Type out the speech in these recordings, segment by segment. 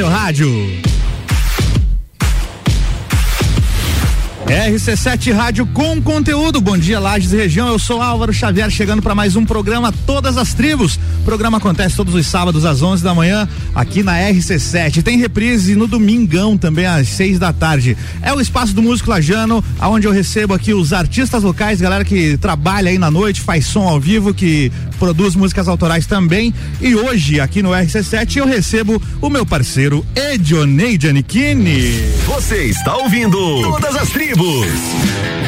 seu rádio. RC7 Rádio com conteúdo. Bom dia, Lages e região. Eu sou Álvaro Xavier, chegando para mais um programa Todas as Tribos. O programa acontece todos os sábados às 11 da manhã aqui na RC7. Tem reprise no domingão também às 6 da tarde. É o espaço do músico lajano, aonde eu recebo aqui os artistas locais, galera que trabalha aí na noite, faz som ao vivo, que produz músicas autorais também. E hoje aqui no RC7 eu recebo o meu parceiro Edionei Giannichini. Você está ouvindo Todas as Tribos Todas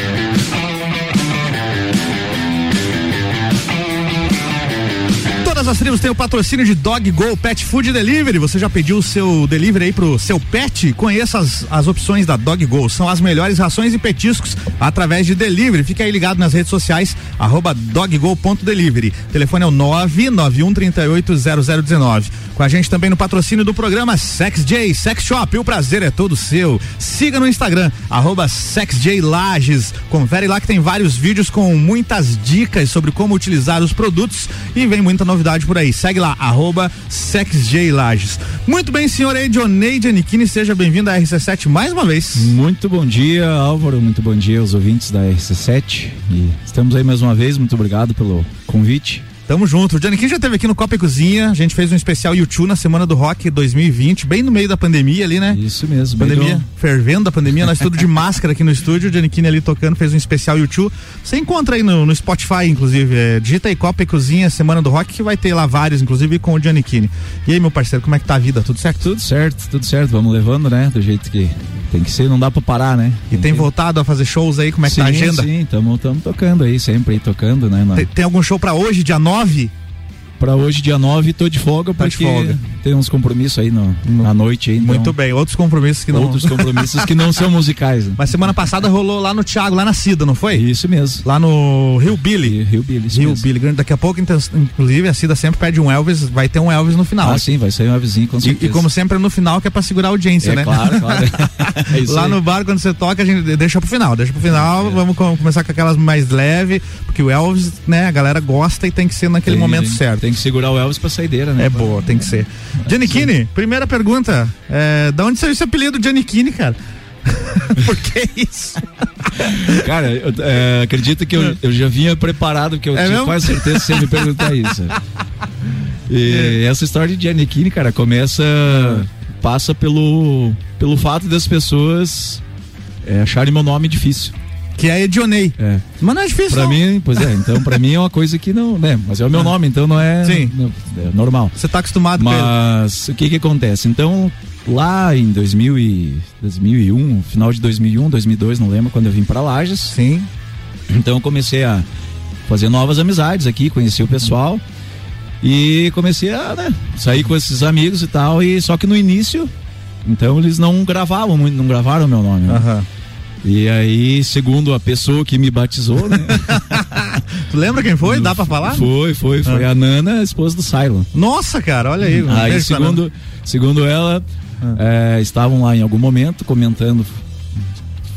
as tribos têm o patrocínio de Dog Go Pet Food Delivery. Você já pediu o seu delivery aí pro seu pet? Conheça as, as opções da Dog Go. São as melhores rações e petiscos através de delivery. Fique aí ligado nas redes sociais, arroba doggo.delivery. Telefone é o 991380019. Com a gente também no patrocínio do programa Sex J Sex Shop. O prazer é todo seu. Siga no Instagram, arroba. Confere lá que tem vários vídeos com muitas dicas sobre como utilizar os produtos e vem muita novidade novidade por aí. Segue lá, arroba. Muito bem, senhor Edioneide Aniquini, seja bem-vindo à RC7 mais uma vez. Muito bom dia, Álvaro. Muito bom dia aos ouvintes da RC7. E estamos aí mais uma vez. Muito obrigado pelo convite. Tamo junto. O Johnny Kim já esteve aqui no Copa e Cozinha. A gente fez um especial YouTube na Semana do Rock 2020, bem no meio da pandemia ali, né? Isso mesmo. Pandemia, fervendo a pandemia. Nós tudo de máscara aqui no estúdio. O Johnny Kim ali tocando, fez um especial YouTube. Você encontra aí no, no Spotify, inclusive. É, digita aí Copa e Cozinha, Semana do Rock, que vai ter lá vários, inclusive com o Johnny Kim. E aí, meu parceiro, como é que tá a vida? Tudo certo? Tudo certo, tudo certo. Vamos levando, né? Do jeito que tem que ser, não dá pra parar, né? Tem e tem que... voltado a fazer shows aí, como é que sim, tá a agenda? Sim, estamos tocando aí, sempre aí tocando, né? Tem, tem algum show pra hoje, dia 9? 9 para hoje, dia 9, tô de folga tá porque de folga. tem uns compromissos aí no, no, à noite. Aí, então... Muito bem, outros compromissos que não. Outros compromissos que não são musicais. Né? Mas semana passada rolou lá no Thiago, lá na Cida, não foi? Isso mesmo. Lá no Rio Billy. Rio Billy, Rio mesmo. Billy. Daqui a pouco, inclusive, a Cida sempre pede um Elvis, vai ter um Elvis no final. Ah, sim, vai ser um Elvisinho, com certeza. E, e como sempre no final, que é pra segurar a audiência, é, né? Claro, claro. é lá aí. no bar, quando você toca, a gente deixa pro final. Deixa pro final, é. vamos começar com aquelas mais leve, porque o Elvis, né, a galera gosta e tem que ser naquele tem, momento certo. Tem que segurar o Elvis pra saideira, né? É boa, tem que ser. Giannichini, primeira pergunta. É, da onde saiu esse apelido Giannichini, cara? Por que isso? Cara, eu, é, acredito que eu, eu, já vinha preparado, porque eu é tinha quase certeza que você me perguntar isso. E é. essa história de Giannichini, cara, começa. passa pelo, pelo fato das pessoas é, acharem meu nome difícil. Que é Edionei. É. Mas não é difícil. Pra não. mim, pois é, então pra mim é uma coisa que não, né? Mas é o meu ah. nome, então não é, Sim. Não, é normal. Você tá acostumado Mas o que que acontece? Então, lá em 2000 e, 2001, final de 2001, 2002, não lembro, quando eu vim para Lages. Sim. Então eu comecei a fazer novas amizades aqui, conheci o pessoal e comecei a né, sair com esses amigos e tal. E só que no início, então eles não gravavam muito, não gravaram meu nome. Né? Uhum. E aí, segundo a pessoa que me batizou, né? tu lembra quem foi? Dá pra falar? Foi, foi, foi ah. a Nana, a esposa do Cylon. Nossa, cara, olha aí. Aí, segundo, segundo ela, ah. é, estavam lá em algum momento comentando,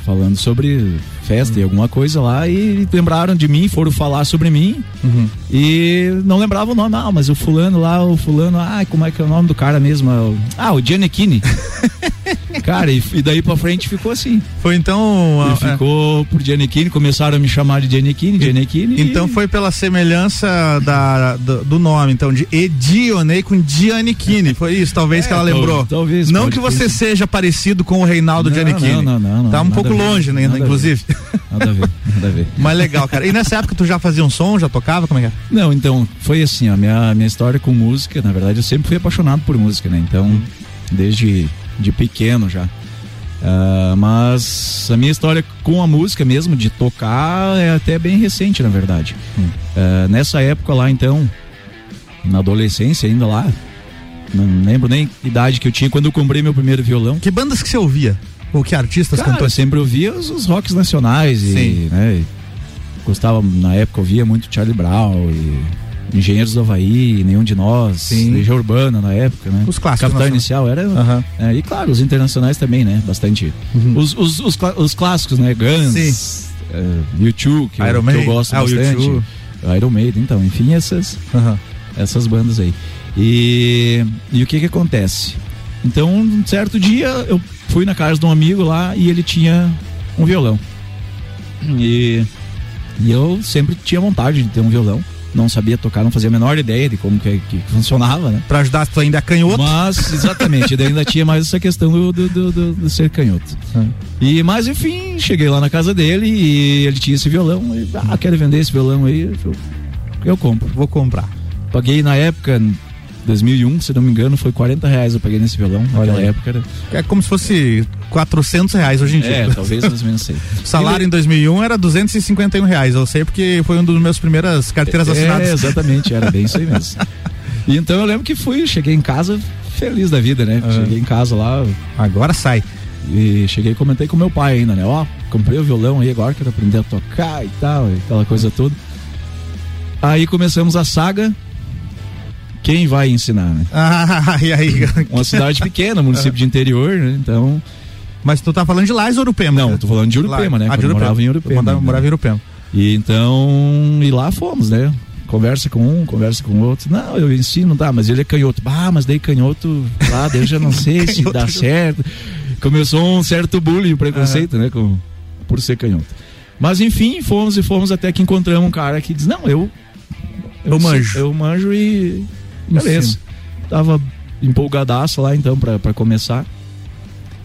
falando sobre festa e alguma coisa lá e lembraram de mim, foram falar sobre mim uhum. e não lembravam o nome. Ah, mas o fulano lá, o fulano, ah, como é que é o nome do cara mesmo? Ah, o Giannichini. cara, e, e, daí pra frente ficou assim. Foi então. E é. ficou por Giannichini, começaram a me chamar de Giannichini, Giannichini. Então e... foi pela semelhança da, do, do, nome, então, de Edionei com Giannichini. Foi isso, talvez, é, que ela lembrou. Talvez. Não que você seja parecido com o Reinaldo não, Giannichini. Não, não, não, não. Tá um pouco longe, né, inclusive. Nada a ver, nada a ver. Mas legal, cara. E nessa época tu já fazia um som, já tocava? Como é que é? Não, então, foi assim, a minha, minha história com música, na verdade, eu sempre fui apaixonado por música, né? Então, desde de pequeno já. Uh, mas a minha história com a música mesmo, de tocar, é até bem recente, na verdade. Uh, nessa época lá, então, na adolescência ainda lá, não lembro nem a idade que eu tinha quando eu comprei meu primeiro violão. Que bandas que você ouvia? Ou que artistas Cara, cantores? Eu sempre ouvia os, os rocks nacionais e, Sim. né, gostava, na época ouvia muito Charlie Brown e Engenheiros do Havaí, Nenhum de Nós, Sim. Legião Urbana na época, né? Os clássicos. Capital Inicial era. Uhum. É, e claro, os internacionais também, né? Bastante. Uhum. Os, os, os, os, clássicos, né? Guns, uh, U2, que, eu, que eu gosto ah, bastante. Iron Maiden, então, enfim, essas, uhum. essas bandas aí. E, e o que que acontece? Então, um certo dia eu fui na casa de um amigo lá e ele tinha um violão. E, e eu sempre tinha vontade de ter um violão. Não sabia tocar, não fazia a menor ideia de como que, que funcionava, né? Pra ajudar tu ainda é canhoto. Mas, exatamente, daí ainda tinha mais essa questão do, do, do, do- do ser canhoto. E, mas enfim, cheguei lá na casa dele e ele tinha esse violão. E, ah, quero vender esse violão aí. Eu, eu compro. Vou comprar. Paguei na época, 2001, se não me engano, foi 40 reais eu paguei nesse violão. Olha Naquela aí. época era. É como se fosse 400 reais hoje em dia. É, talvez mais ou menos sei. O salário em 2001 era 251 reais. Eu sei porque foi um dos meus primeiras carteiras É, assinadas. exatamente, era bem isso aí mesmo. E então eu lembro que fui, cheguei em casa feliz da vida, né? Aham. Cheguei em casa lá Agora sai. e cheguei e comentei com meu pai ainda, né? Ó, comprei o violão aí agora, quero aprender a tocar e tal, e aquela coisa toda. Aí começamos a saga. Quem vai ensinar, né? Ah, e aí? Uma cidade pequena, município de interior, né? Então. Mas tu tá falando de Lais ou Urupema? Não, eu tô falando de Urupema, né? Ah, de eu Urupema. morava em Urupema, Eu morava, né? morava em Urupema. E então, e lá fomos, né? Conversa com um, conversa com outro. Não, eu ensino, tá, mas ele é canhoto. Ah, mas daí canhoto, lá, daí eu já não sei se dá certo. Começou um certo bullying, preconceito, né? Com, por ser canhoto. Mas enfim, fomos e fomos até que encontramos um cara que diz: Não, eu. Eu manjo. Eu manjo e. Beleza. Ensino. Tava empolgadaço lá então pra começar.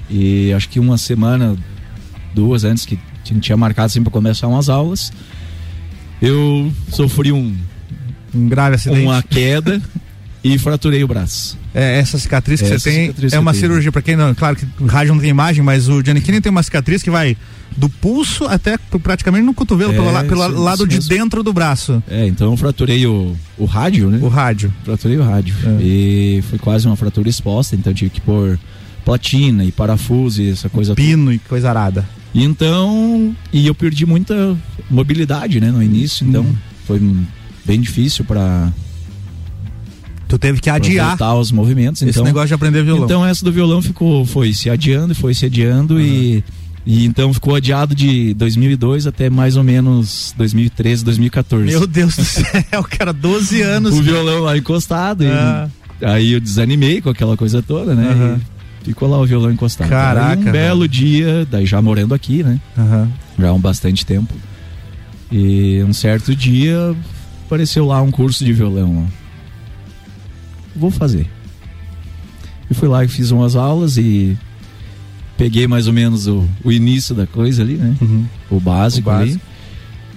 E acho que uma semana, duas antes que tinha- tinha marcado assim pra começar umas aulas, eu sofri um, Um grave acidente. uma queda e fraturei o braço. É, essa cicatriz que Essa você tem é que uma cirurgia, pra quem não. Claro que o rádio não tem imagem, mas o Kinney tem uma cicatriz que vai do pulso até praticamente no cotovelo, É, pelo, la- pelo isso- lado isso de dentro do braço. É, então eu fraturei o, o rádio, né? O rádio. Fraturei o rádio. É. E foi quase uma fratura exposta, então tive que pôr platina e parafuso e essa coisa toda. Pino e coisa arada. E então, e eu perdi muita mobilidade, né, no início, então Hum. foi bem difícil para Tu teve que adiar voltar os movimentos, esse então negócio de aprender violão. Então essa do violão ficou foi se adiando, foi se adiando e e então ficou adiado de 2002 até mais ou menos 2013, 2014. Meu Deus do céu, cara, 12 anos. o violão lá encostado Ah. e aí eu desanimei com aquela coisa toda, né? E ficou lá o violão encostado. Caraca, Aí um belo dia, daí já morando aqui, né? Aham. já há um bastante tempo. E um certo dia apareceu lá um curso de violão. Vou fazer. E fui lá e fiz umas aulas e peguei mais ou menos o, o início da coisa ali, né? Uhum. O básico, O ali. básico.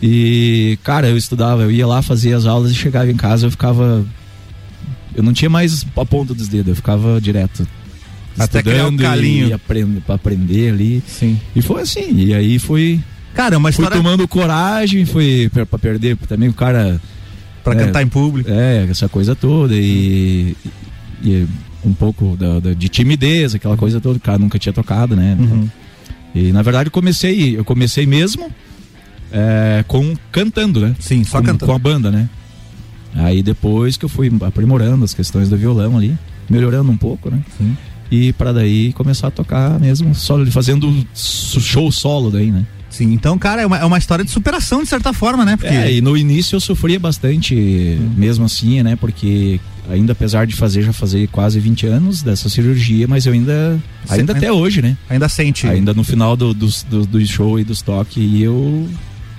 E, cara, eu estudava, eu ia lá, fazia as aulas e chegava em casa, eu ficava. Eu não tinha mais a ponta dos dedos, eu ficava direto. Até criar o estudando calinho. e aprender, pra aprender ali. Sim. E foi assim, e aí fui Cara, é fui história tomando coragem, foi pra, pra perder também o cara. Pra é, cantar em público. É, essa coisa toda e, e um pouco da, da- de timidez, aquela coisa toda, o cara nunca tinha tocado, né? Uhum. E na verdade eu comecei, eu comecei mesmo é, com cantando, né? Sim, só com, cantando. com a banda, né? Aí depois que eu fui aprimorando as questões do violão ali, melhorando um pouco, né? Sim. E para daí começar a tocar mesmo, solo, fazendo show solo daí, né? Sim, então, cara, é uma, é uma história de superação, de certa forma, né? Porque. É, e no início eu sofria bastante, mesmo assim, né? Porque ainda apesar de fazer, já fazer quase 20 anos dessa cirurgia, mas eu ainda, ainda ainda- até hoje, né? Ainda sente. Ainda no final do, dos- do, do show e dos toques, e eu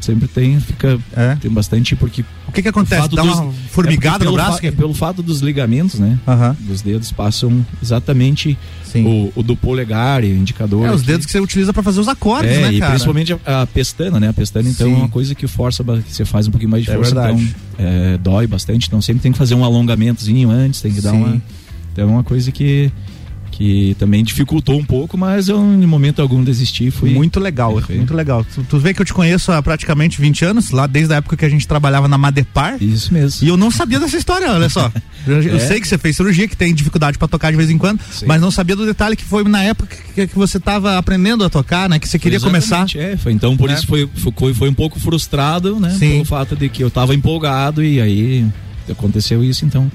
sempre tenho, fica, É. tem bastante, porque... O que que acontece? Dá dos- uma formigada é no braço? que- é pelo fato dos ligamentos, né? Aham, Dos dedos passam exatamente o, o do polegar e o indicador. É, os aqui. dedos que você utiliza pra fazer os acordes, É, né, e cara? principalmente a, a pestana, né? A pestana, então, Sim. é uma coisa que força, que você faz um pouquinho mais de É força, então é, dói bastante. Então sempre tem que fazer um alongamentozinho antes, tem que dar Sim. uma. Então é uma coisa que, que também dificultou um pouco, mas eu, em momento algum, desisti. Fui. Muito legal, muito legal. Tu, tu vê que eu te conheço há praticamente 20 anos, lá desde a época que a gente trabalhava na Madepar. Isso mesmo. E eu não sabia dessa história, olha só. Eu, eu É? sei que você fez cirurgia, que tem dificuldade pra tocar de vez em quando, Sim. mas não sabia do detalhe que foi na época que, que você tava aprendendo a tocar, né? Que você queria começar. É, foi, então por É. isso foi, foi, foi um pouco frustrado, né? Sim. Pelo fato de que eu tava empolgado e aí aconteceu isso, então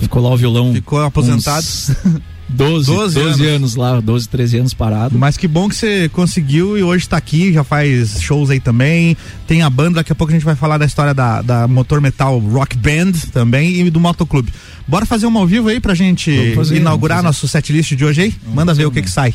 ficou lá o violão. Ficou aposentado. uns 12, 12, 12 anos. anos. lá, 12, 13 anos parado. Mas que bom que você conseguiu e hoje tá aqui, já faz shows aí também. Tem a banda, daqui a pouco a gente vai falar da história da, da Motor Metal Rock Band também e do Motoclube. Bora fazer uma ao vivo aí pra gente fazer, inaugurar nosso setlist de hoje aí? Vamos Manda ver o que que sai.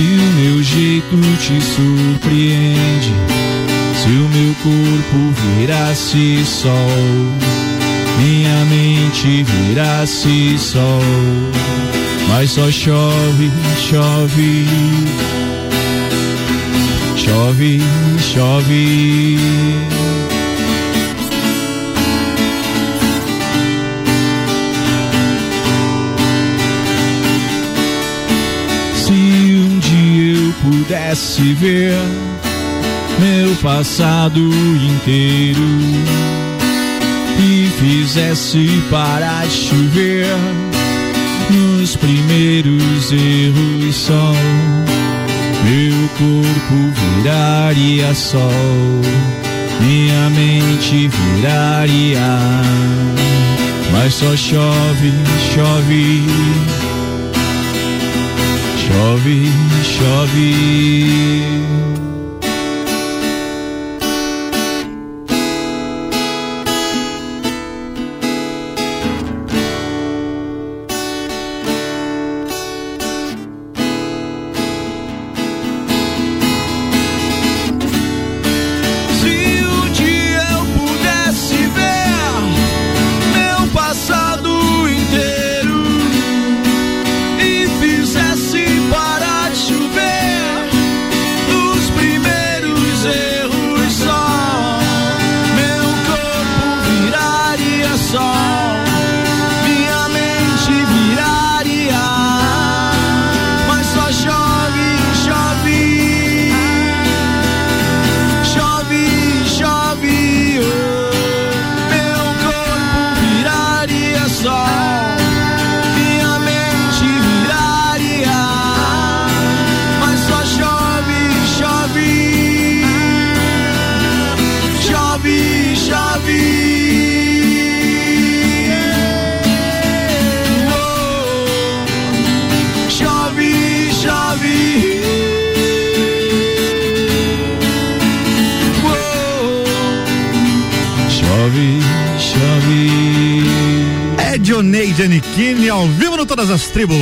o meu jeito te surpreende, se o meu corpo virasse sol, minha mente virasse sol, mas só chove, chove, chove, chove. Pudesse ver meu passado inteiro e fizesse parar chover nos primeiros erros só. Meu corpo viraria sol minha mente viraria mas só chove chove chove, chove. As Tribos.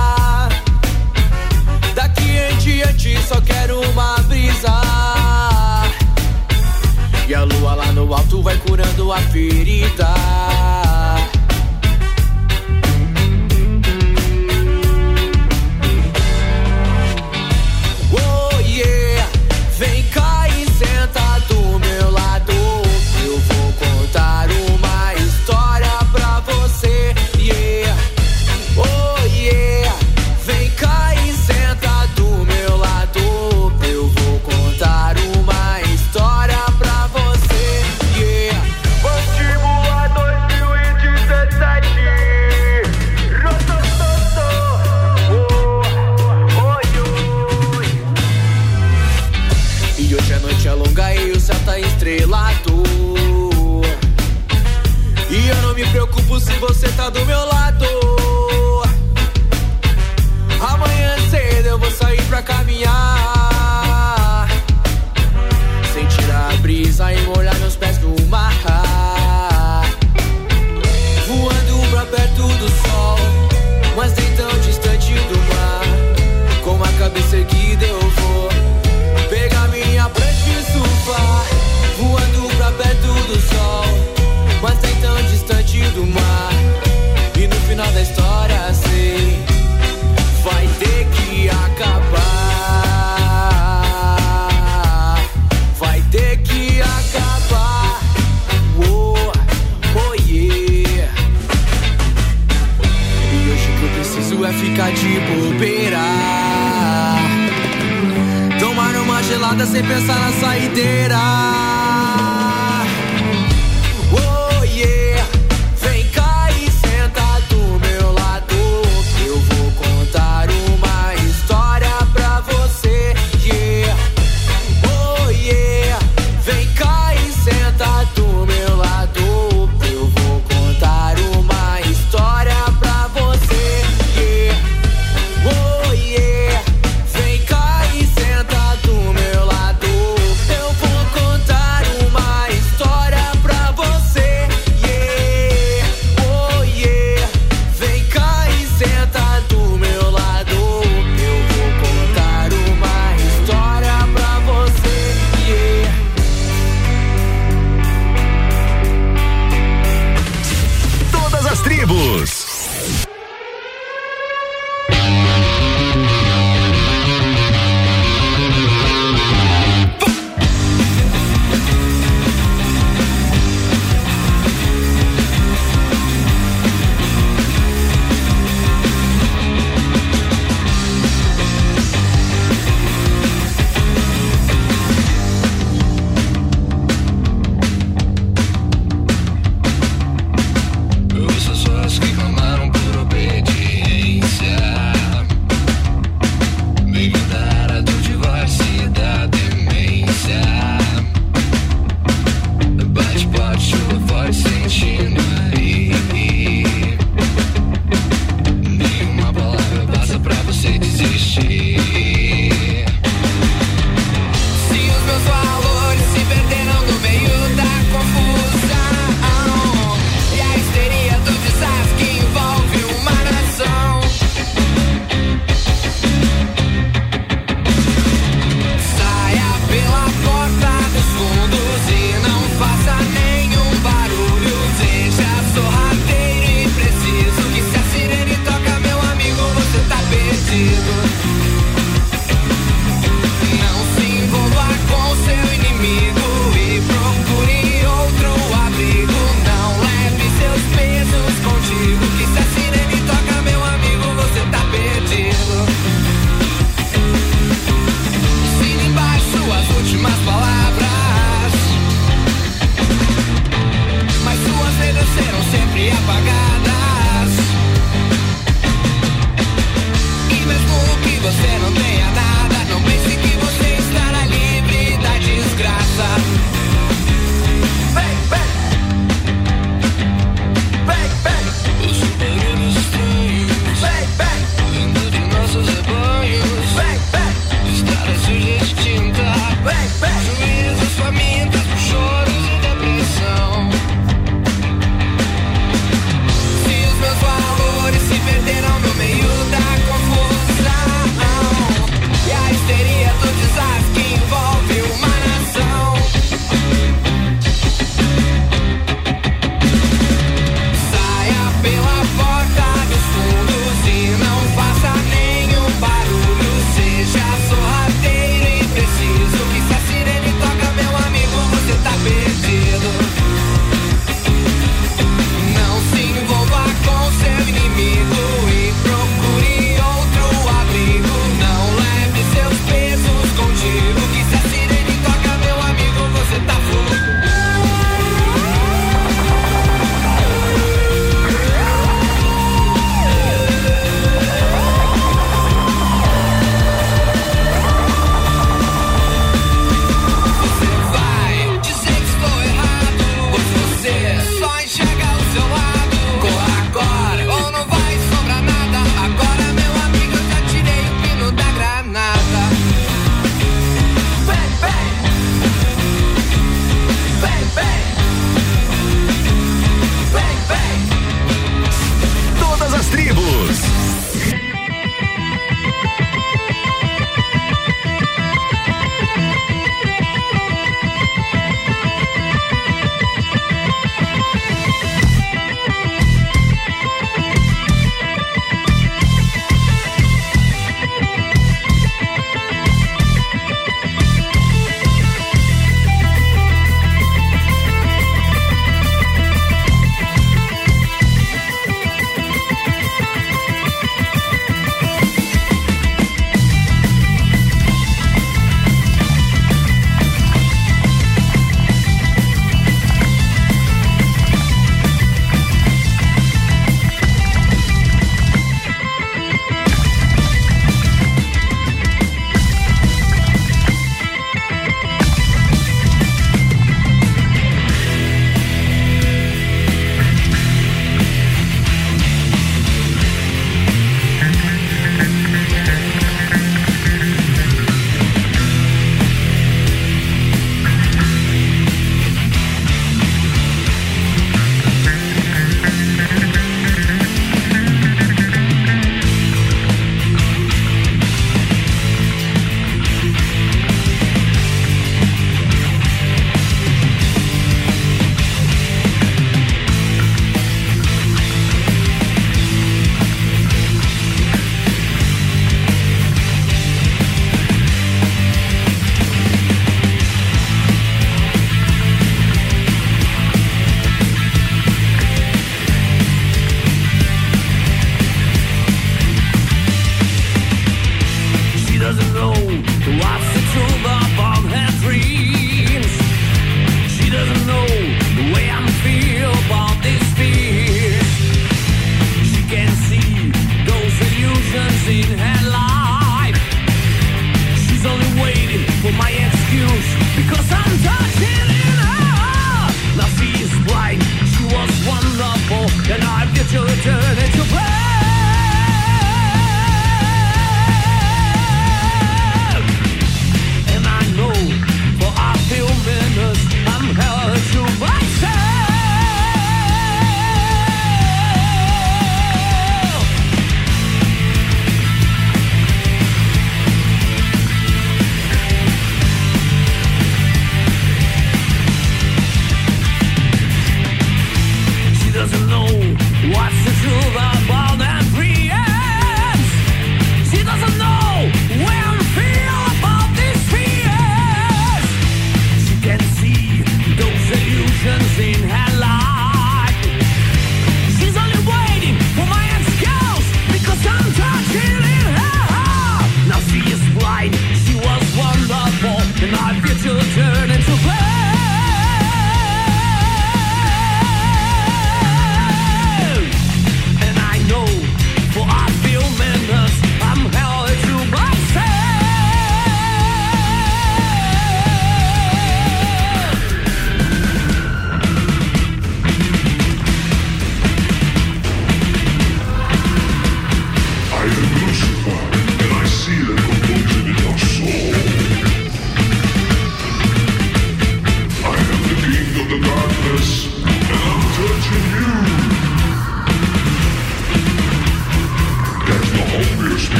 em diante só quero uma brisa. E a lua lá no alto vai curando a ferida. pensar na saideira.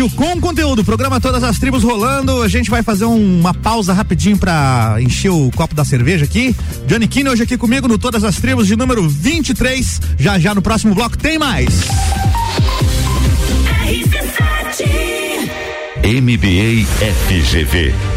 Rádio com conteúdo, programa Todas as Tribos rolando. A gente vai fazer um, uma pausa rapidinho para encher o copo da cerveja aqui. Johnny Kine hoje aqui comigo no Todas as Tribos de número 23. Já já no próximo bloco tem mais. MBA FGV,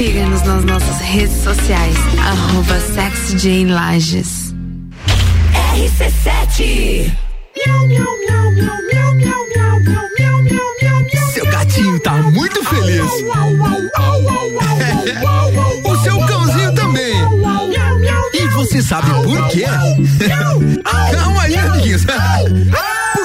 Siga-nos nas nossas redes sociais, arroba Lages. RC7 Seu gatinho tá muito feliz. o seu cãozinho também. E você sabe por quê? Calma aí, amiguinhos.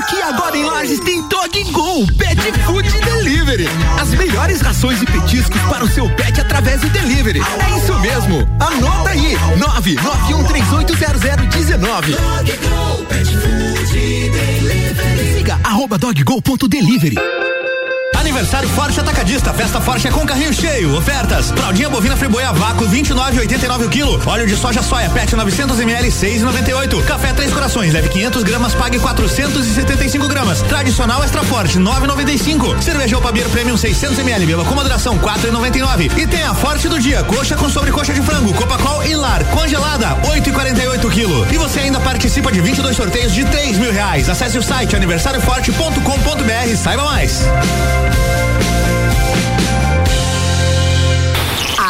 Porque agora em Lages tem Dog Go Pet Food Delivery. As melhores rações e petiscos para o seu pet através do delivery. É isso mesmo. Anota aí: 991380019. Siga arroba doggo.delivery. Aniversário Forte Atacadista. Festa Forte é com carrinho cheio. Ofertas. Fraldinha bovina friboia vácuo 29,89 o quilo. Óleo de soja soia PET 900 ml 6,98. Café Três Corações leve 500 gramas pague 475 gramas. Tradicional Extra Forte 9,95. Cerveja Opabier Premium 600 ml beba com moderação 4,99. E tem a Forte do dia coxa com sobrecoxa de frango Copacol e Lar congelada 8,48 quilo. E você ainda participa de 22 sorteios de 3 mil reais. Acesse o site aniversarioforte.com.br saiba mais.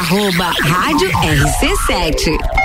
Arroba Rádio RC7.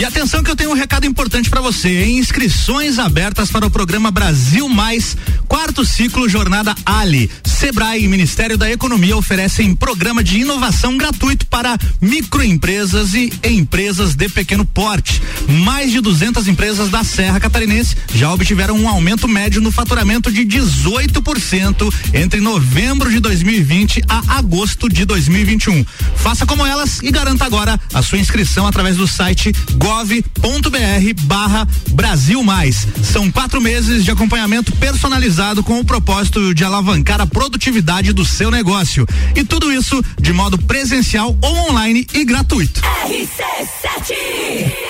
E atenção que eu tenho um recado importante para você. Inscrições abertas para o programa Brasil Mais, quarto ciclo Jornada Ali. Sebrae e Ministério da Economia oferecem programa de inovação gratuito para microempresas e empresas de pequeno porte. Mais de 200 empresas da Serra Catarinense já obtiveram um aumento médio no faturamento de 18% entre novembro de 2020 a agosto de 2021. Faça como elas e garanta agora a sua inscrição através do site gov.br barra Brasil Mais. São quatro meses de acompanhamento personalizado com o propósito de alavancar a produtividade do seu negócio. E tudo isso de modo presencial ou online e gratuito. RC7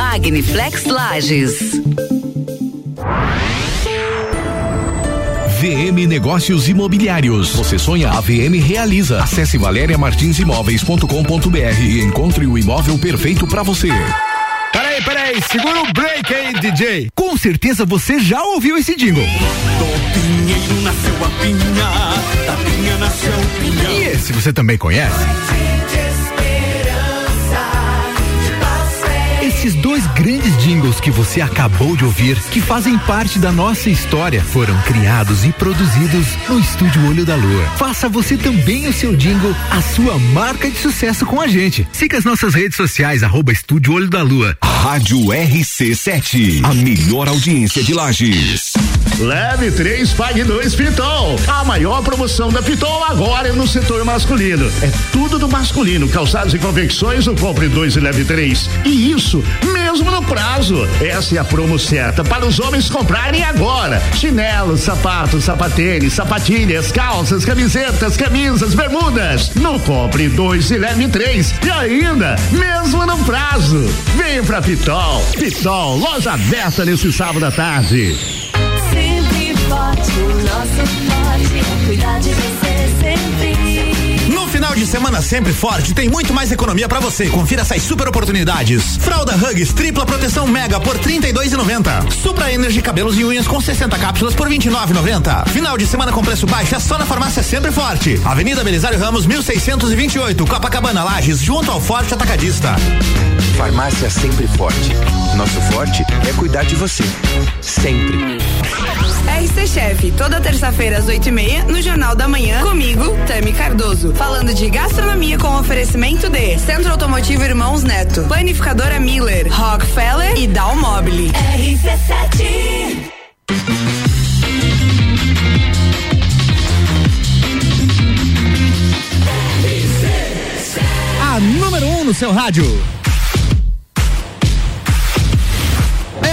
Magniflex Lages. VM Negócios Imobiliários. Você sonha, a VM realiza. Acesse valeriamartinsimóveis.com.br e encontre o imóvel perfeito para você. Peraí, peraí, segura o break aí, DJ. Com certeza você já ouviu esse jingle. Do pinheiro nasceu a pinha, da pinha nasceu o pinhão. E esse você também conhece? Grandes jingles que você acabou de ouvir, que fazem parte da nossa história, foram criados e produzidos no Estúdio Olho da Lua. Faça você também o seu jingle, a sua marca de sucesso com a gente. Siga as nossas redes sociais, arroba Estúdio Olho da Lua. Rádio RC7, a melhor audiência de Lages. Leve 3, pague 2 Pitol. A maior promoção da Pitol agora é no setor masculino. É tudo do masculino, calçados e confecções, o compre 2 e leve 3. E isso mesmo no prazo. Essa é a promo certa para os homens comprarem agora. Chinelos, sapatos, sapatênis, sapatilhas, calças, camisetas, camisas, bermudas. Não compre 2 e leve 3. E ainda, mesmo no prazo. Vem pra Pitol. Pitol, loja aberta nesse sábado à tarde forte, o nosso semana sempre forte, tem muito mais economia para você. Confira essas super oportunidades. Fralda Hugs tripla proteção mega por 32,90. Supra Energy cabelos e unhas com 60 cápsulas por 29,90. Final de semana com preço baixo é só na farmácia sempre forte. Avenida Belisário Ramos 1628, Copacabana Lages, junto ao Forte Atacadista. Farmácia sempre forte. Nosso forte é cuidar de você. Sempre. RC Chef, toda terça-feira às oito e meia, no Jornal da Manhã, comigo, Tami Cardoso. Falando de gastronomia com oferecimento de Centro Automotivo Irmãos Neto, Planificadora Miller, Rockefeller e Dalmobile. RC7 A número 1 um no seu rádio.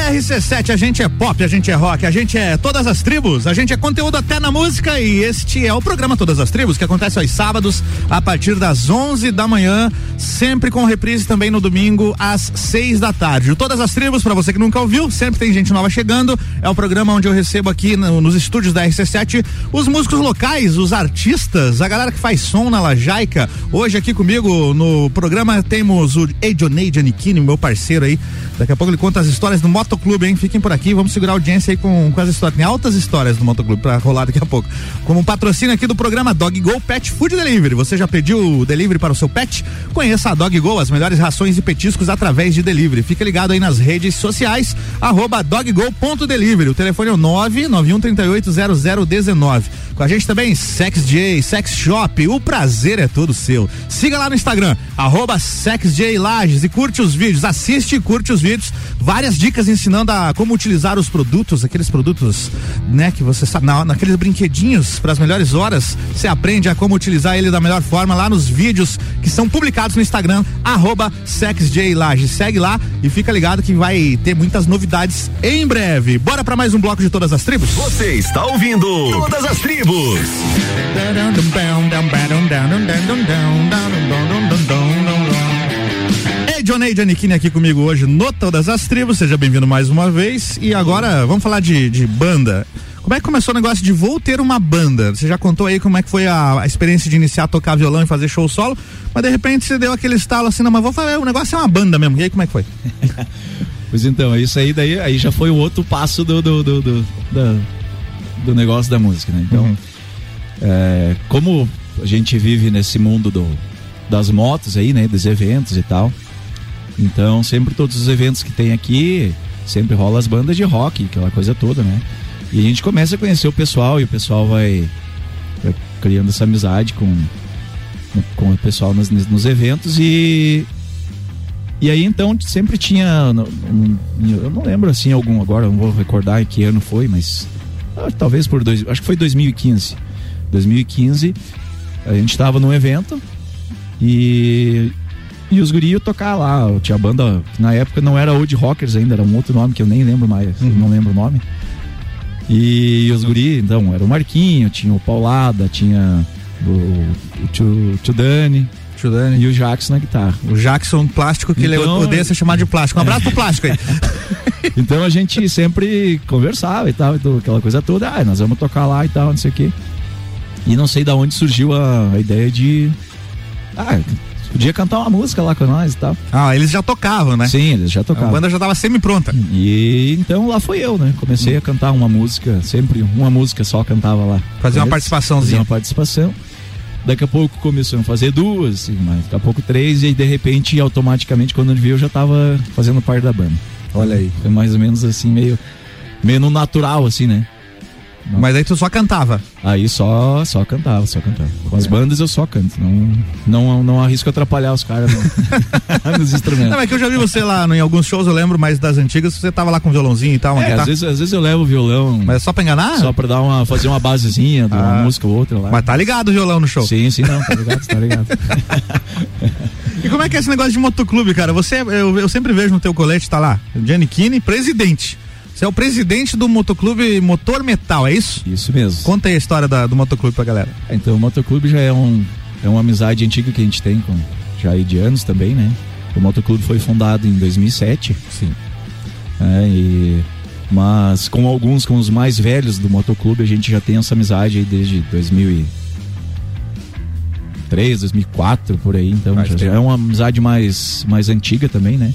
RC7, a gente é pop, a gente é rock, a gente é todas as tribos, a gente é conteúdo até na música e este é o programa Todas as Tribos que acontece aos sábados a partir das 11 da manhã, sempre com reprise também no domingo às 6 da tarde. O Todas as Tribos, para você que nunca ouviu, sempre tem gente nova chegando. É o programa onde eu recebo aqui no, nos estúdios da RC7 os músicos locais, os artistas, a galera que faz som na Lajaica. Hoje aqui comigo no programa temos o Edionei Aniquini, meu parceiro aí. Daqui a pouco ele conta as histórias do Moto Motoclube, hein? Fiquem por aqui, vamos segurar a audiência aí com, com as histórias. Tem altas histórias do Motoclube pra rolar daqui a pouco. Como patrocínio aqui do programa Dog Go Pet Food Delivery. Você já pediu o delivery para o seu pet? Conheça a Dog Go, as melhores rações e petiscos através de delivery. Fica ligado aí nas redes sociais, arroba doggo.delivery. O telefone é o 991380019. Com a gente também, Sex J, Sex Shop. O prazer é todo seu. Siga lá no Instagram, arroba Lages e curte os vídeos. Assiste e curte os vídeos. Várias dicas ensinando a como utilizar os produtos, aqueles produtos, né, que você sabe, na, naqueles brinquedinhos para as melhores horas. Você aprende a como utilizar ele da melhor forma lá nos vídeos que são publicados no Instagram, arroba Lages. Segue lá e fica ligado que vai ter muitas novidades em breve. Bora para mais um bloco de todas as tribos? Você está ouvindo Todas as Tribos. Johnny Giannichini aqui comigo hoje no Todas as Tribos, seja bem-vindo mais uma vez. E agora vamos falar de, de banda. Como é que começou o negócio de vou ter uma banda? Você já contou aí como é que foi a, a experiência de iniciar a tocar violão e fazer show solo, mas de repente você deu aquele estalo assim, não, mas vou fazer, o negócio é uma banda mesmo. E aí como é que foi? Pois então, isso aí daí aí já foi o outro passo do, do, do, do, do, do negócio da música, né? Então, é, como a gente vive nesse mundo do, das motos aí, né? Dos eventos e tal. Então, sempre todos os eventos que tem aqui, sempre rola as bandas de rock, aquela coisa toda, né? E a gente começa a conhecer o pessoal e o pessoal vai, vai criando essa amizade com, com o pessoal nos, nos eventos e e aí então sempre tinha. Eu não lembro assim algum agora, não vou recordar que ano foi, mas talvez por dois. Acho que foi 2015. 2015, a gente estava num evento e. E os guri iam tocar lá. Tinha a banda, na época não era Old Rockers ainda, era um outro nome que eu nem lembro mais, uhum. não lembro o nome. E os guri, então, era o Marquinho, tinha o Paulada, tinha o, o tio, tio Dani, Dani. E o Jackson na guitarra. O Jackson plástico, que então, ele odeia ser chamado de plástico. Um abraço pro plástico aí. então a gente sempre conversava e tal, aquela coisa toda. Ah, nós vamos tocar lá e tal, não sei o quê. E não sei da onde surgiu a, a ideia de. Ah, podia cantar uma música lá com nós e tal. Ah, eles já tocavam, né? Sim, eles já tocavam. A banda já tava semi-pronta. E então lá foi eu, né? Comecei hum. a cantar uma música, sempre uma música só cantava lá. Fazer uma participaçãozinha. Fazer uma participação. Daqui a pouco começou a fazer duas, mas daqui a pouco três, e aí de repente, automaticamente, quando ele viu, eu já tava fazendo parte da banda. Olha aí. Foi mais ou menos assim, meio, meio no natural, assim, né? Mas aí tu só cantava? Aí só, só cantava, só cantava. Com as bandas eu só canto. Não, não, não arrisco atrapalhar os caras nos instrumentos. Não, é que eu já vi você lá no, em alguns shows, eu lembro mais das antigas, você tava lá com violãozinho e tal. Uma é, às vezes, às vezes eu levo o violão. Mas é só pra enganar? Só pra dar uma, fazer uma basezinha de uma ah. música ou outra lá. Mas tá ligado o violão no show? Sim, sim, não, tá ligado, tá ligado. e como é que é esse negócio de motoclube, cara? Você, eu, eu sempre vejo no teu colete, tá lá, Gianni Kini, presidente. Você é o presidente do motoclube Motor Metal, é isso? Isso mesmo. Conta aí a história da, do motoclube pra galera. É, então, o motoclube já é, um, é uma amizade antiga que a gente tem, com, já aí de anos também, né? O motoclube foi fundado em 2007. Sim. É, e, mas com alguns, com os mais velhos do motoclube, a gente já tem essa amizade aí desde 2003, 2004, por aí. Então já, já, é uma amizade mais, mais antiga também, né?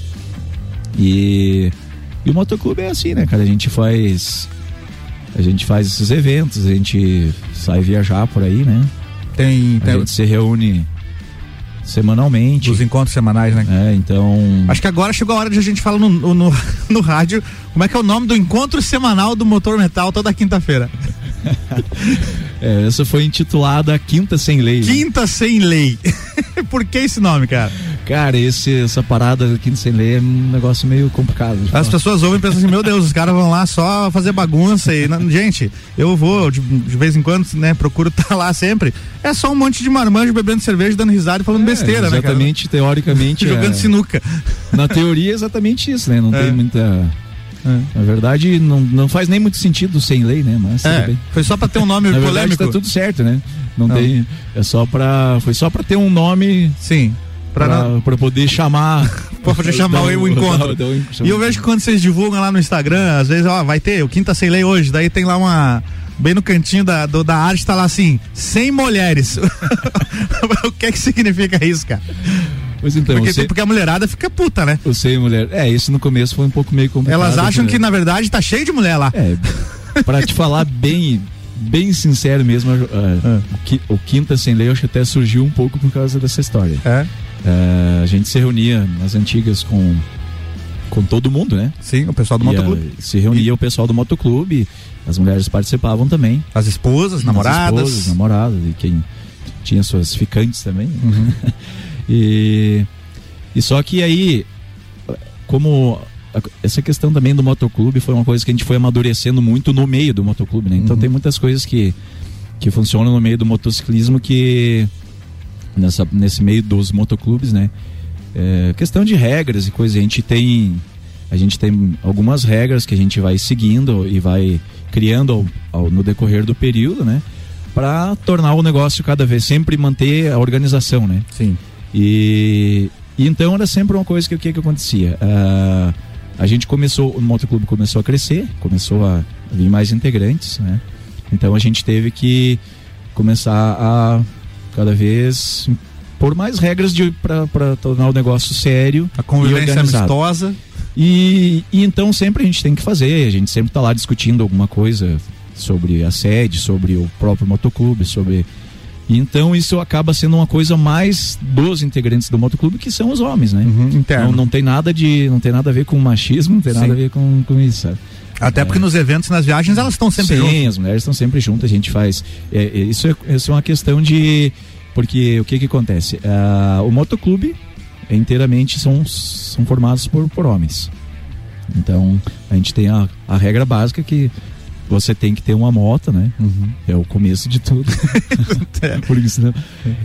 E e o motoclube é assim, né, cara? A gente faz. A gente faz esses eventos, a gente sai viajar por aí, né? Tem. A gente se reúne semanalmente. Os encontros semanais, né? É, então. Acho que agora chegou a hora de a gente falar no, no, no rádio como é que é o nome do encontro semanal do Motor Metal toda quinta-feira. é, essa foi intitulada Quinta Sem Lei. Né? Quinta né? Sem Lei. Por que esse nome, cara? Cara, esse, essa parada aqui no Sem Lei é um negócio meio complicado. As falar. pessoas ouvem e pensam assim, meu Deus, os caras vão lá só fazer bagunça e. gente, eu vou, de, de, vez em quando, né, procuro estar tá lá sempre. É só um monte de marmanjo bebendo cerveja, dando risada e falando é, besteira, exatamente, né? Exatamente, teoricamente. Jogando é, sinuca. Na teoria é exatamente isso, né? Não é. tem muita. É. Na verdade, não, não faz nem muito sentido sem lei, né? Mas é, foi só para ter um nome Na polêmico. Verdade, tá tudo certo, né? Não, não, tem. É só para Foi só para ter um nome. Sim. Pra, pra, pra poder chamar. pra poder chamar o, o encontro. e eu vejo que quando vocês divulgam lá no Instagram, às vezes, ó, vai ter o Quinta Sem Lei hoje, daí tem lá uma. Bem no cantinho da, do, da arte tá lá assim, sem mulheres. o que é que significa isso, cara? Pois então, porque, porque a mulherada fica puta, né? Eu sei, mulher. É, isso no começo foi um pouco meio complicado. Elas acham que, na verdade, tá cheio de mulher lá. É. Pra te falar bem, bem sincero mesmo, uh, ah. o Quinta Sem Lei, eu acho que até surgiu um pouco por causa dessa história. É. Uh, a gente se reunia nas antigas com com todo mundo, né? Sim, o pessoal do motoclube. Se reunia e... o pessoal do motoclube, as mulheres participavam também. As esposas, as namoradas. As esposas, namoradas, e quem tinha suas ficantes também. Uhum. e, e só que aí, como essa questão também do motoclube foi uma coisa que a gente foi amadurecendo muito no meio do motoclube, né? Então uhum. tem muitas coisas que, que funcionam no meio do motociclismo que nessa, nesse meio dos motoclubes, né? É, questão de regras e coisa, a gente tem a gente tem algumas regras que a gente vai seguindo e vai criando ao, ao, no decorrer do período, né? Para tornar o negócio cada vez sempre manter a organização, né? Sim. E E então era sempre uma coisa que o que, que acontecia? Uh, a gente começou, o motoclube começou a crescer, começou a vir mais integrantes, né? Então a gente teve que começar a cada vez pôr mais regras para tornar o negócio sério. A convivência amistosa. E, e, então sempre a gente tem que fazer, a gente sempre está lá discutindo alguma coisa sobre a sede, sobre o próprio motoclube, sobre. E então isso acaba sendo uma coisa mais dos integrantes do motoclube que são os homens, né? Uhum, não, não tem nada de. não tem nada a ver com machismo, não tem Sim. nada a ver com, com isso, sabe? Até porque nos eventos, nas viagens, elas estão sempre Sim, juntas. Sim, as mulheres estão sempre juntas, a gente faz. É, é, isso, é, isso é uma questão de. Porque o que que acontece? Uh, o motoclube é inteiramente são, são formados por, por homens. Então, a gente tem a, a regra básica que você tem que ter uma moto, né? Uhum. É o começo de tudo. é. Por isso, né?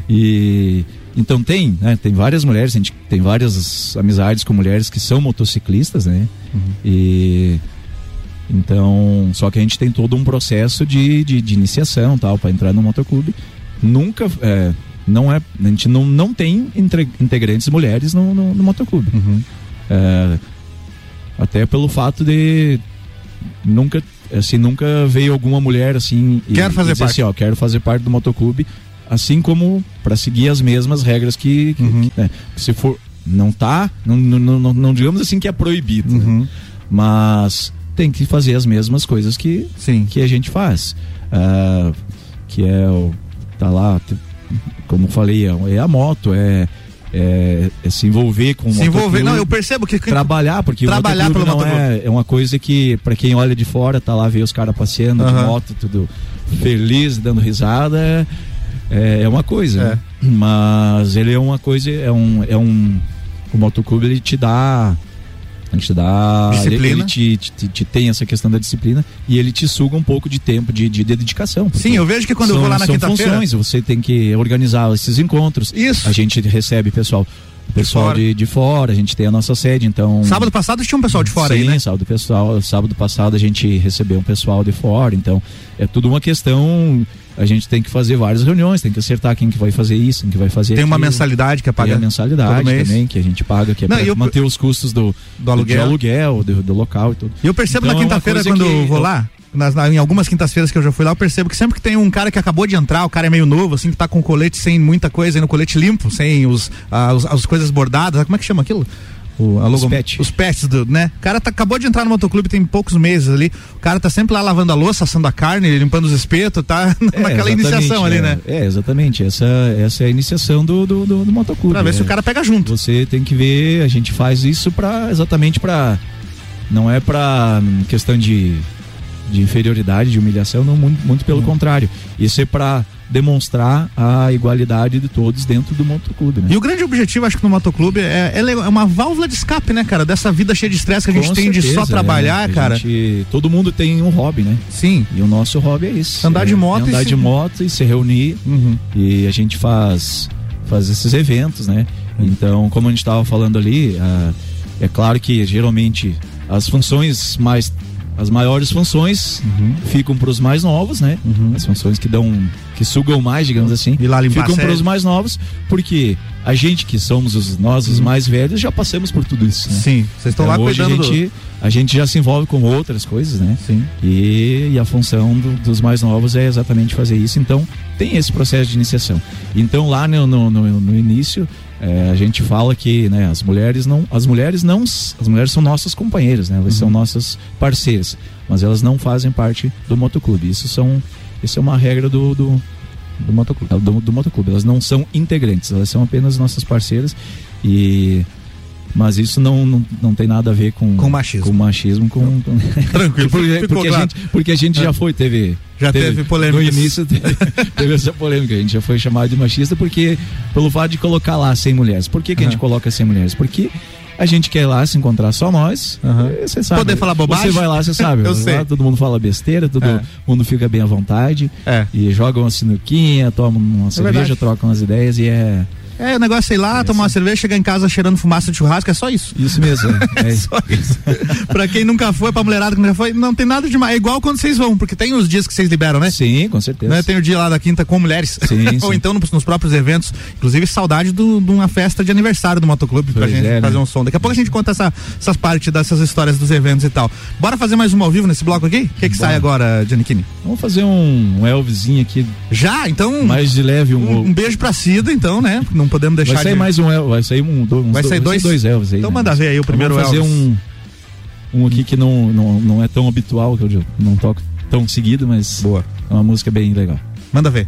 E então tem, né? Tem várias mulheres, a gente tem várias amizades com mulheres que são motociclistas, né? Uhum. E então, só que a gente tem todo um processo de, de, de iniciação, tal, para entrar no motoclube. Nunca, é, não é, a gente não, não tem integrantes mulheres no, no, no motoclube. Uhum. É, até pelo fato de nunca assim nunca veio alguma mulher assim quero fazer parte assim, ó, quero fazer parte do motoclube assim como para seguir as mesmas regras que, que, uhum. que, né, que, se for não tá não, não, não, não, digamos assim que é proibido né? uhum. né? mas tem que fazer as mesmas coisas que Sim. que a gente faz uh, que é o tá lá como falei é, é a moto é é, é, se envolver com o se envolver não eu percebo que trabalhar porque trabalhar pelo não é, é uma coisa que para quem olha de fora tá lá ver os caras passeando uhum. de moto tudo feliz dando risada é, é uma coisa é. Né? mas ele é uma coisa é um é um o motoclube ele te dá a gente dá. Disciplina. Ele, te, te, te, tem essa questão da disciplina e ele te suga um pouco de tempo de, de, de dedicação. Sim, eu vejo que quando são, eu vou lá na quinta-feira. funções, você tem que organizar esses encontros. Isso. A gente recebe pessoal. Pessoal de, de, fora, a gente tem a nossa sede, então. Sábado passado tinha um pessoal de fora sim, aí, né? Sábado, pessoal, sábado passado a gente recebeu um pessoal de fora, então é tudo uma questão a gente tem que fazer várias reuniões, tem que acertar quem que vai fazer isso, quem que vai fazer Tem aquilo. uma mensalidade que é paga. Tem a mensalidade também, que a gente paga, que é para manter os custos do, do aluguel, do, aluguel do, do, local e tudo. E eu percebo então, na é quinta-feira, quando eu vou lá, nas, na, em algumas quintas-feiras que eu já fui lá, eu percebo que sempre que tem um cara que acabou de entrar, o cara é meio novo, assim, que tá com colete sem muita coisa, no colete limpo, sem os, ah, os, as coisas bordadas, como é que chama aquilo? O, logo, os, pet. os pets, do, né? O cara tá, acabou de entrar no motoclube tem poucos meses ali. O cara tá sempre lá lavando a louça, assando a carne, limpando os espetos, tá é, naquela iniciação ali, né? É, exatamente. Essa, essa é a iniciação do, do, do, do motoclube. Pra ver é. se o cara pega junto. Você tem que ver, a gente faz isso pra, exatamente pra. Não é pra questão de, de inferioridade, de humilhação, não, muito, muito pelo hum. contrário. Isso é pra demonstrar a igualdade de todos dentro do motoclube, né? E o grande objetivo, acho que no motoclube é, é uma válvula de escape, né, cara? Dessa vida cheia de estresse que a gente Com tem certeza, de só trabalhar, é. cara. Gente, todo mundo tem um hobby, né? Sim. E o nosso hobby é isso. Andar de é, moto. É andar de moto e se reunir. Uhum. E a gente faz, faz esses eventos, né? Uhum. Então, como a gente estava falando ali, ah, é claro que geralmente as funções mais as maiores funções uhum. ficam para os mais novos, né? Uhum. As funções que dão, que sugam mais, digamos assim, e lá ficam para os mais novos, porque a gente que somos os nós os uhum. mais velhos já passamos por tudo isso. Né? Sim, vocês estão então, lá hoje cuidando. A gente, do... a gente já se envolve com outras coisas, né? Sim. E, e a função do, dos mais novos é exatamente fazer isso. Então tem esse processo de iniciação. Então lá no, no, no, no início é, a gente fala que né, as mulheres não as mulheres não as mulheres são nossas companheiras né elas uhum. são nossas parceiras mas elas não fazem parte do motoclube isso são isso é uma regra do, do, do motoclube do, do motoclube elas não são integrantes elas são apenas nossas parceiras e mas isso não, não, não tem nada a ver com, com machismo. Com machismo, com, com... Tranquilo, porque, porque, a gente, porque a gente já foi, teve. Já teve, teve polêmica. No início teve, teve, essa polêmica, a gente já foi chamado de machista porque, pelo fato de colocar lá 100 mulheres. Por que, que uhum. a gente coloca 100 mulheres? Porque a gente quer lá se encontrar só nós. Uhum. Você sabe. Poder falar bobagem? Você vai lá, você sabe. Eu sei. Lá, todo mundo fala besteira, todo é. mundo fica bem à vontade. É. E joga uma sinuquinha, toma uma é cerveja, troca umas ideias e é É, o negócio é ir lá, tomar uma cerveja, chegar em casa cheirando fumaça de churrasco, é só isso. Isso mesmo. É, é só isso. pra quem nunca foi, pra mulherada que nunca foi, não tem nada demais. É igual quando vocês vão, porque tem os dias que vocês liberam, né? Sim, com certeza. Né? Tem o dia lá da quinta com mulheres. Sim, Ou então nos, nos, próprios eventos. Inclusive, saudade de uma festa de aniversário do motoclube pois pra gente é, fazer né? um som. Daqui a pouco a gente conta essa, essas partes dessas histórias dos eventos e tal. Bora fazer mais uma ao vivo nesse bloco aqui? O que, que sai agora, Giannichini? Vamos fazer um, um Elvisinho aqui. Já? Então. Mais de leve. Um, um beijo pra Cida, então, né? Não podemos deixar Vai sair de... mais um Elvis, vai sair um, dois, vai sair dois, dois Elvis aí. Então né? manda ver aí o primeiro Vamos fazer Elvis. um um aqui que não, não, não é tão habitual, que eu não toco tão seguido, mas Boa. é uma música bem legal. Manda ver.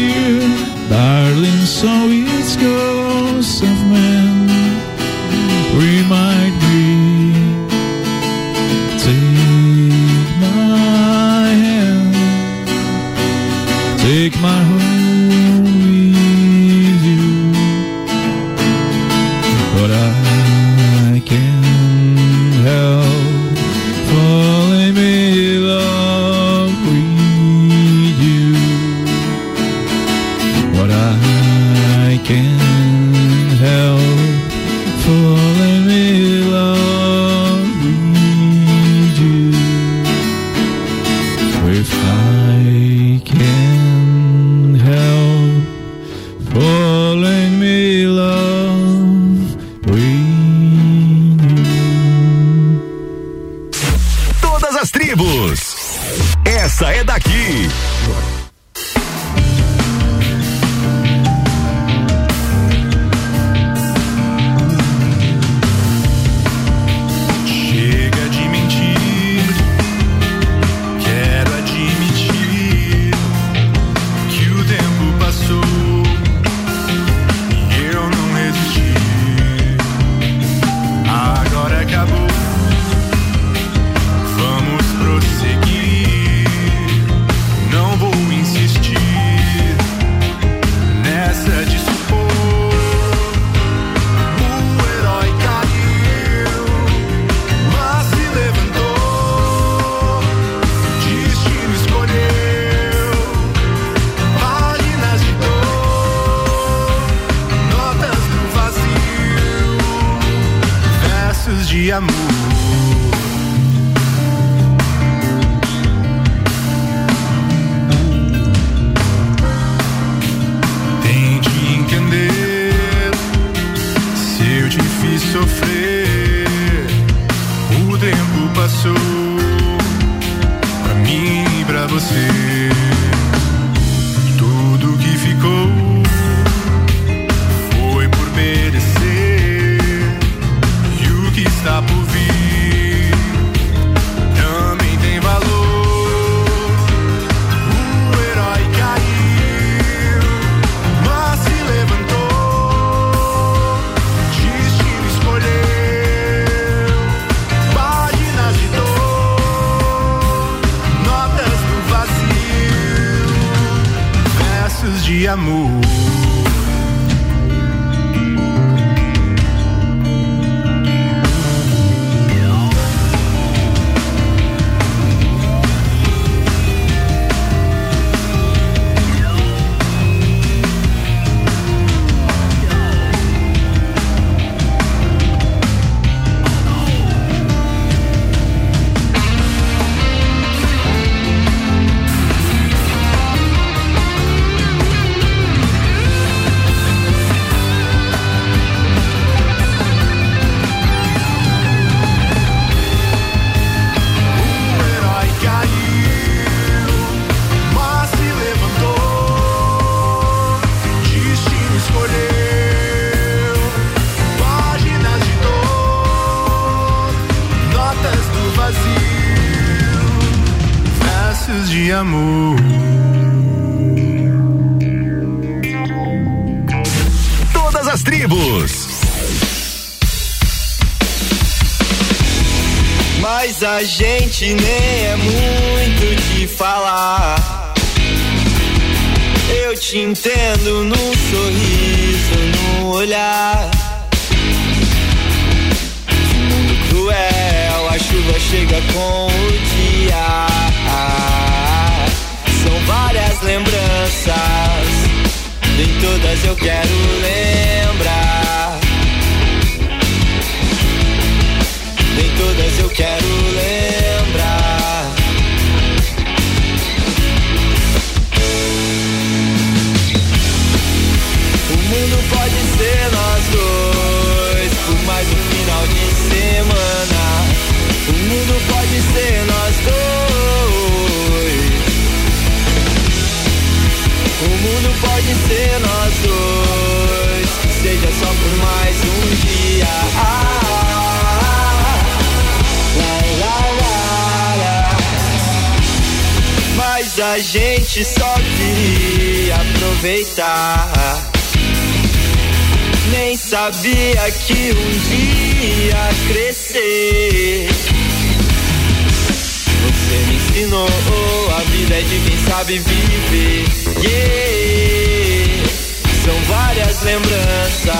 Está por vir. Amor. Todas as tribos. Mas a gente nem é muito de falar. Eu te entendo no sorriso, no olhar. Que mundo cruel, a chuva chega com o dia. Várias lembranças, nem todas eu quero lembrar. Nem todas eu quero lembrar. O mundo pode ser nós dois por mais um final de semana. O mundo pode ser nós dois. Pode ser nós dois. Seja só por mais um dia. Ah, lá, lá. Mas a gente só queria aproveitar. Nem sabia que um dia crescer. Você me ensinou a vida é de quem sabe viver. Yeah. São várias lembranças,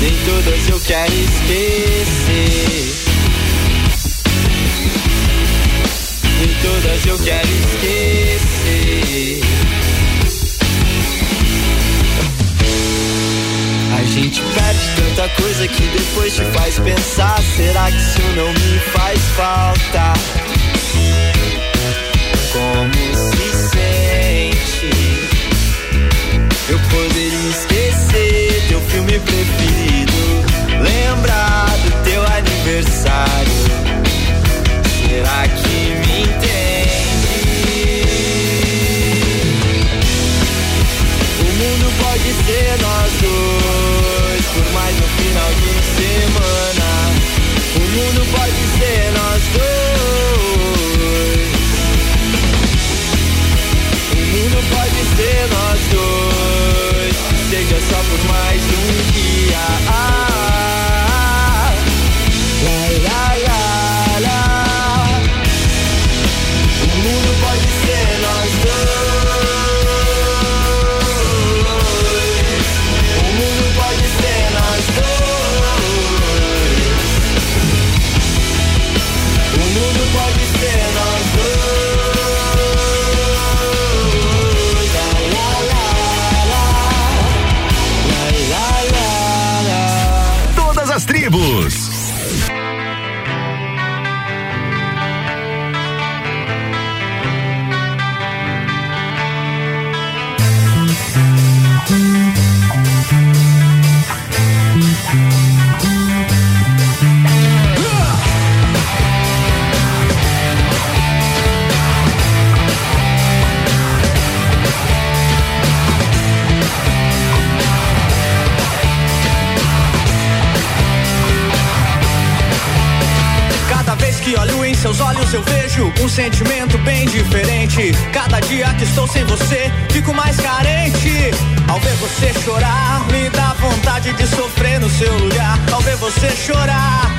nem todas eu quero esquecer. Nem todas eu quero esquecer. A gente perde tanta coisa que depois te faz pensar. Será que isso não me faz falta? Como se poderia esquecer teu filme preferido. Lembrar do teu aniversário. Será que me entende? O mundo pode ser nós dois por mais um final de semana. O mundo pode ser nós dois. O mundo pode ser nós dois. Seja só por mais um dia. Ah, lá, lá, lá, sentimento bem diferente. Cada dia que estou sem você, fico mais carente. Ao ver você chorar, me dá vontade de sofrer no seu lugar. Ao ver você chorar.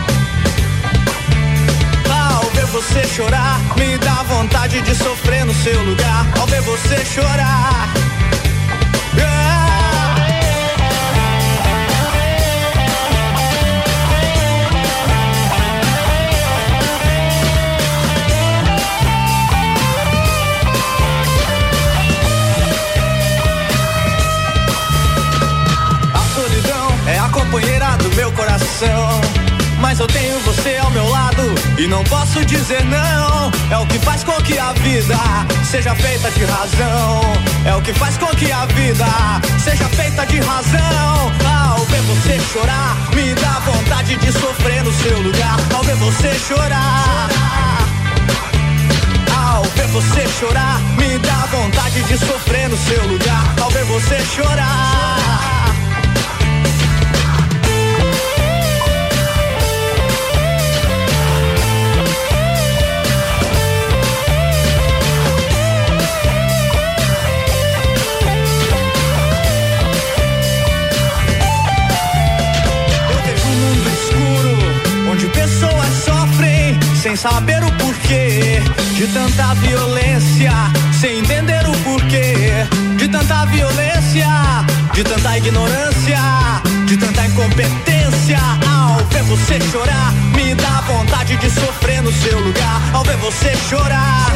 Ao ver você chorar, me dá vontade de sofrer no seu lugar. Ao ver você chorar. Meu coração. Mas eu tenho você ao meu lado e não posso dizer não. É o que faz com que a vida seja feita de razão. É o que faz com que a vida seja feita de razão. Ao ver você chorar, me dá vontade de sofrer no seu lugar. Ao ver você chorar. Ao ver você chorar, me dá vontade de sofrer no seu lugar. Ao ver você chorar. Saber o porquê de tanta violência, sem entender o porquê de tanta violência, de tanta ignorância, de tanta incompetência. Ao ver você chorar, me dá vontade de sofrer no seu lugar. Ao ver você chorar,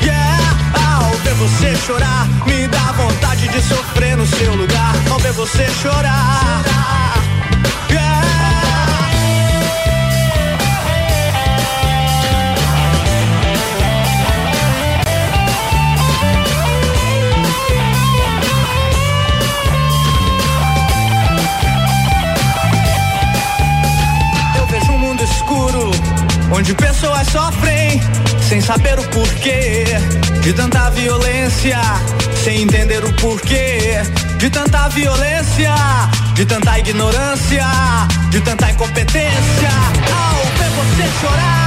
yeah. Ao ver você chorar, me dá vontade de sofrer no seu lugar. Ao ver você chorar, yeah. Onde pessoas sofrem, sem saber o porquê de tanta violência, sem entender o porquê de tanta violência, de tanta ignorância, de tanta incompetência. Ao ver você chorar,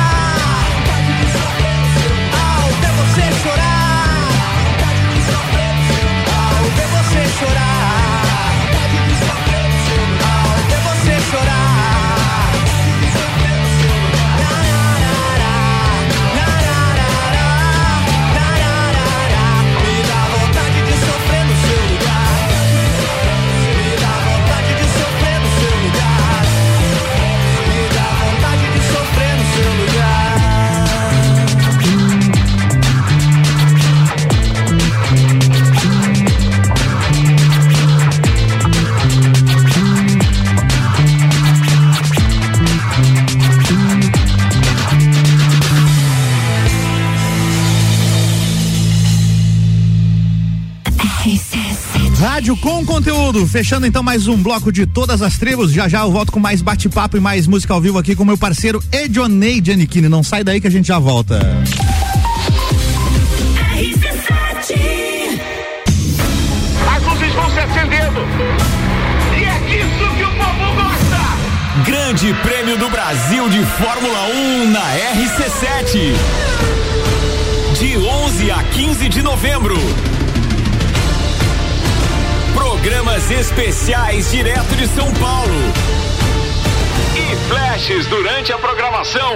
Rádio com conteúdo, fechando então mais um bloco de todas as tribos. Já já eu volto com mais bate-papo e mais música ao vivo aqui com meu parceiro Edionei Giannichini. Não sai daí que a gente já volta. As luzes vão se acendendo. E é disso que o povo gosta. Grande Prêmio do Brasil de Fórmula 1 na RC7. De 11 a 15 de novembro. Programas especiais direto de São Paulo. E flashes durante a programação.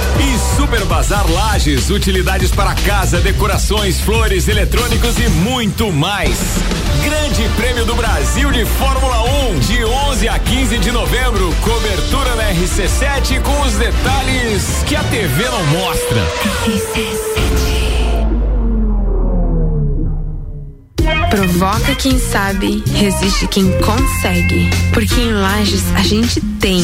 E Super Bazar Lages, utilidades para casa, decorações, flores, eletrônicos e muito mais. Grande Prêmio do Brasil de Fórmula 1, de 11 a 15 de novembro. Cobertura na RC7 com os detalhes que a TV não mostra. Provoca quem sabe, resiste quem consegue. Porque em Lages a gente tem.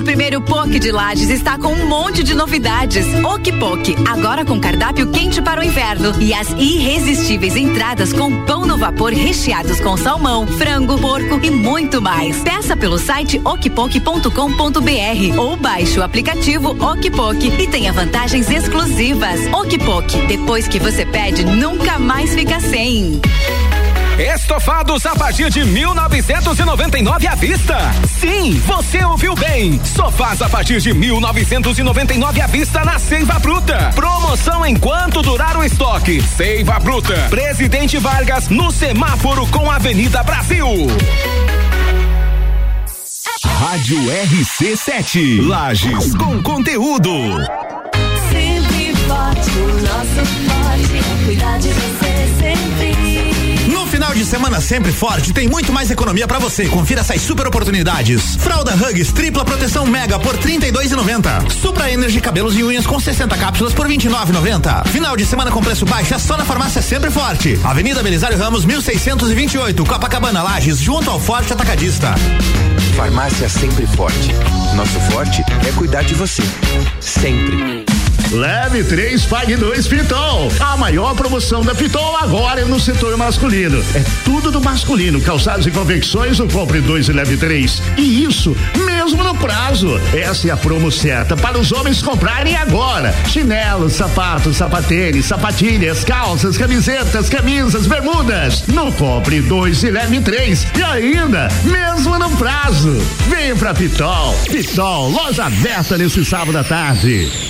O primeiro POC de Lages está com um monte de novidades. Ok Poke, agora com cardápio quente para o inverno e as irresistíveis entradas com pão no vapor recheados com salmão, frango, porco e muito mais. Peça pelo site okpok.com.br ou baixe o aplicativo Okpok e tenha vantagens exclusivas. Okpok, depois que você pede, nunca mais fica sem. Estofados a partir de 1999 à vista. Sim, você ouviu bem. Sofás a partir de 1999 à vista na Seiva Bruta. Promoção enquanto durar o estoque. Seiva Bruta, Presidente Vargas, no semáforo com Avenida Brasil. Rádio RC7. Lages com conteúdo. Sempre forte, o nosso forte é cuidar de você sempre. Final de semana sempre forte, tem muito mais economia pra você. Confira essas super oportunidades. Fralda Hugs tripla proteção mega por 32,90. Supra Energy cabelos e unhas com 60 cápsulas por 29,90. Final de semana com preço baixo é só na farmácia sempre forte. Avenida Belisário Ramos 1628, Copacabana Lages, junto ao Forte Atacadista. Farmácia sempre forte. Nosso forte é cuidar de você. Sempre. Leve 3, pague 2 Pitol. A maior promoção da Pitol agora é no setor masculino. É tudo do masculino. Calçados e confecções, o compre 2 e leve 3. E isso mesmo no prazo. Essa é a promo certa para os homens comprarem agora. Chinelos, sapatos, sapatênis, sapatilhas, calças, camisetas, camisas, bermudas. No compre 2 e leve 3. E ainda, mesmo no prazo. Vem pra Pitol. Pitol, loja aberta nesse sábado à tarde.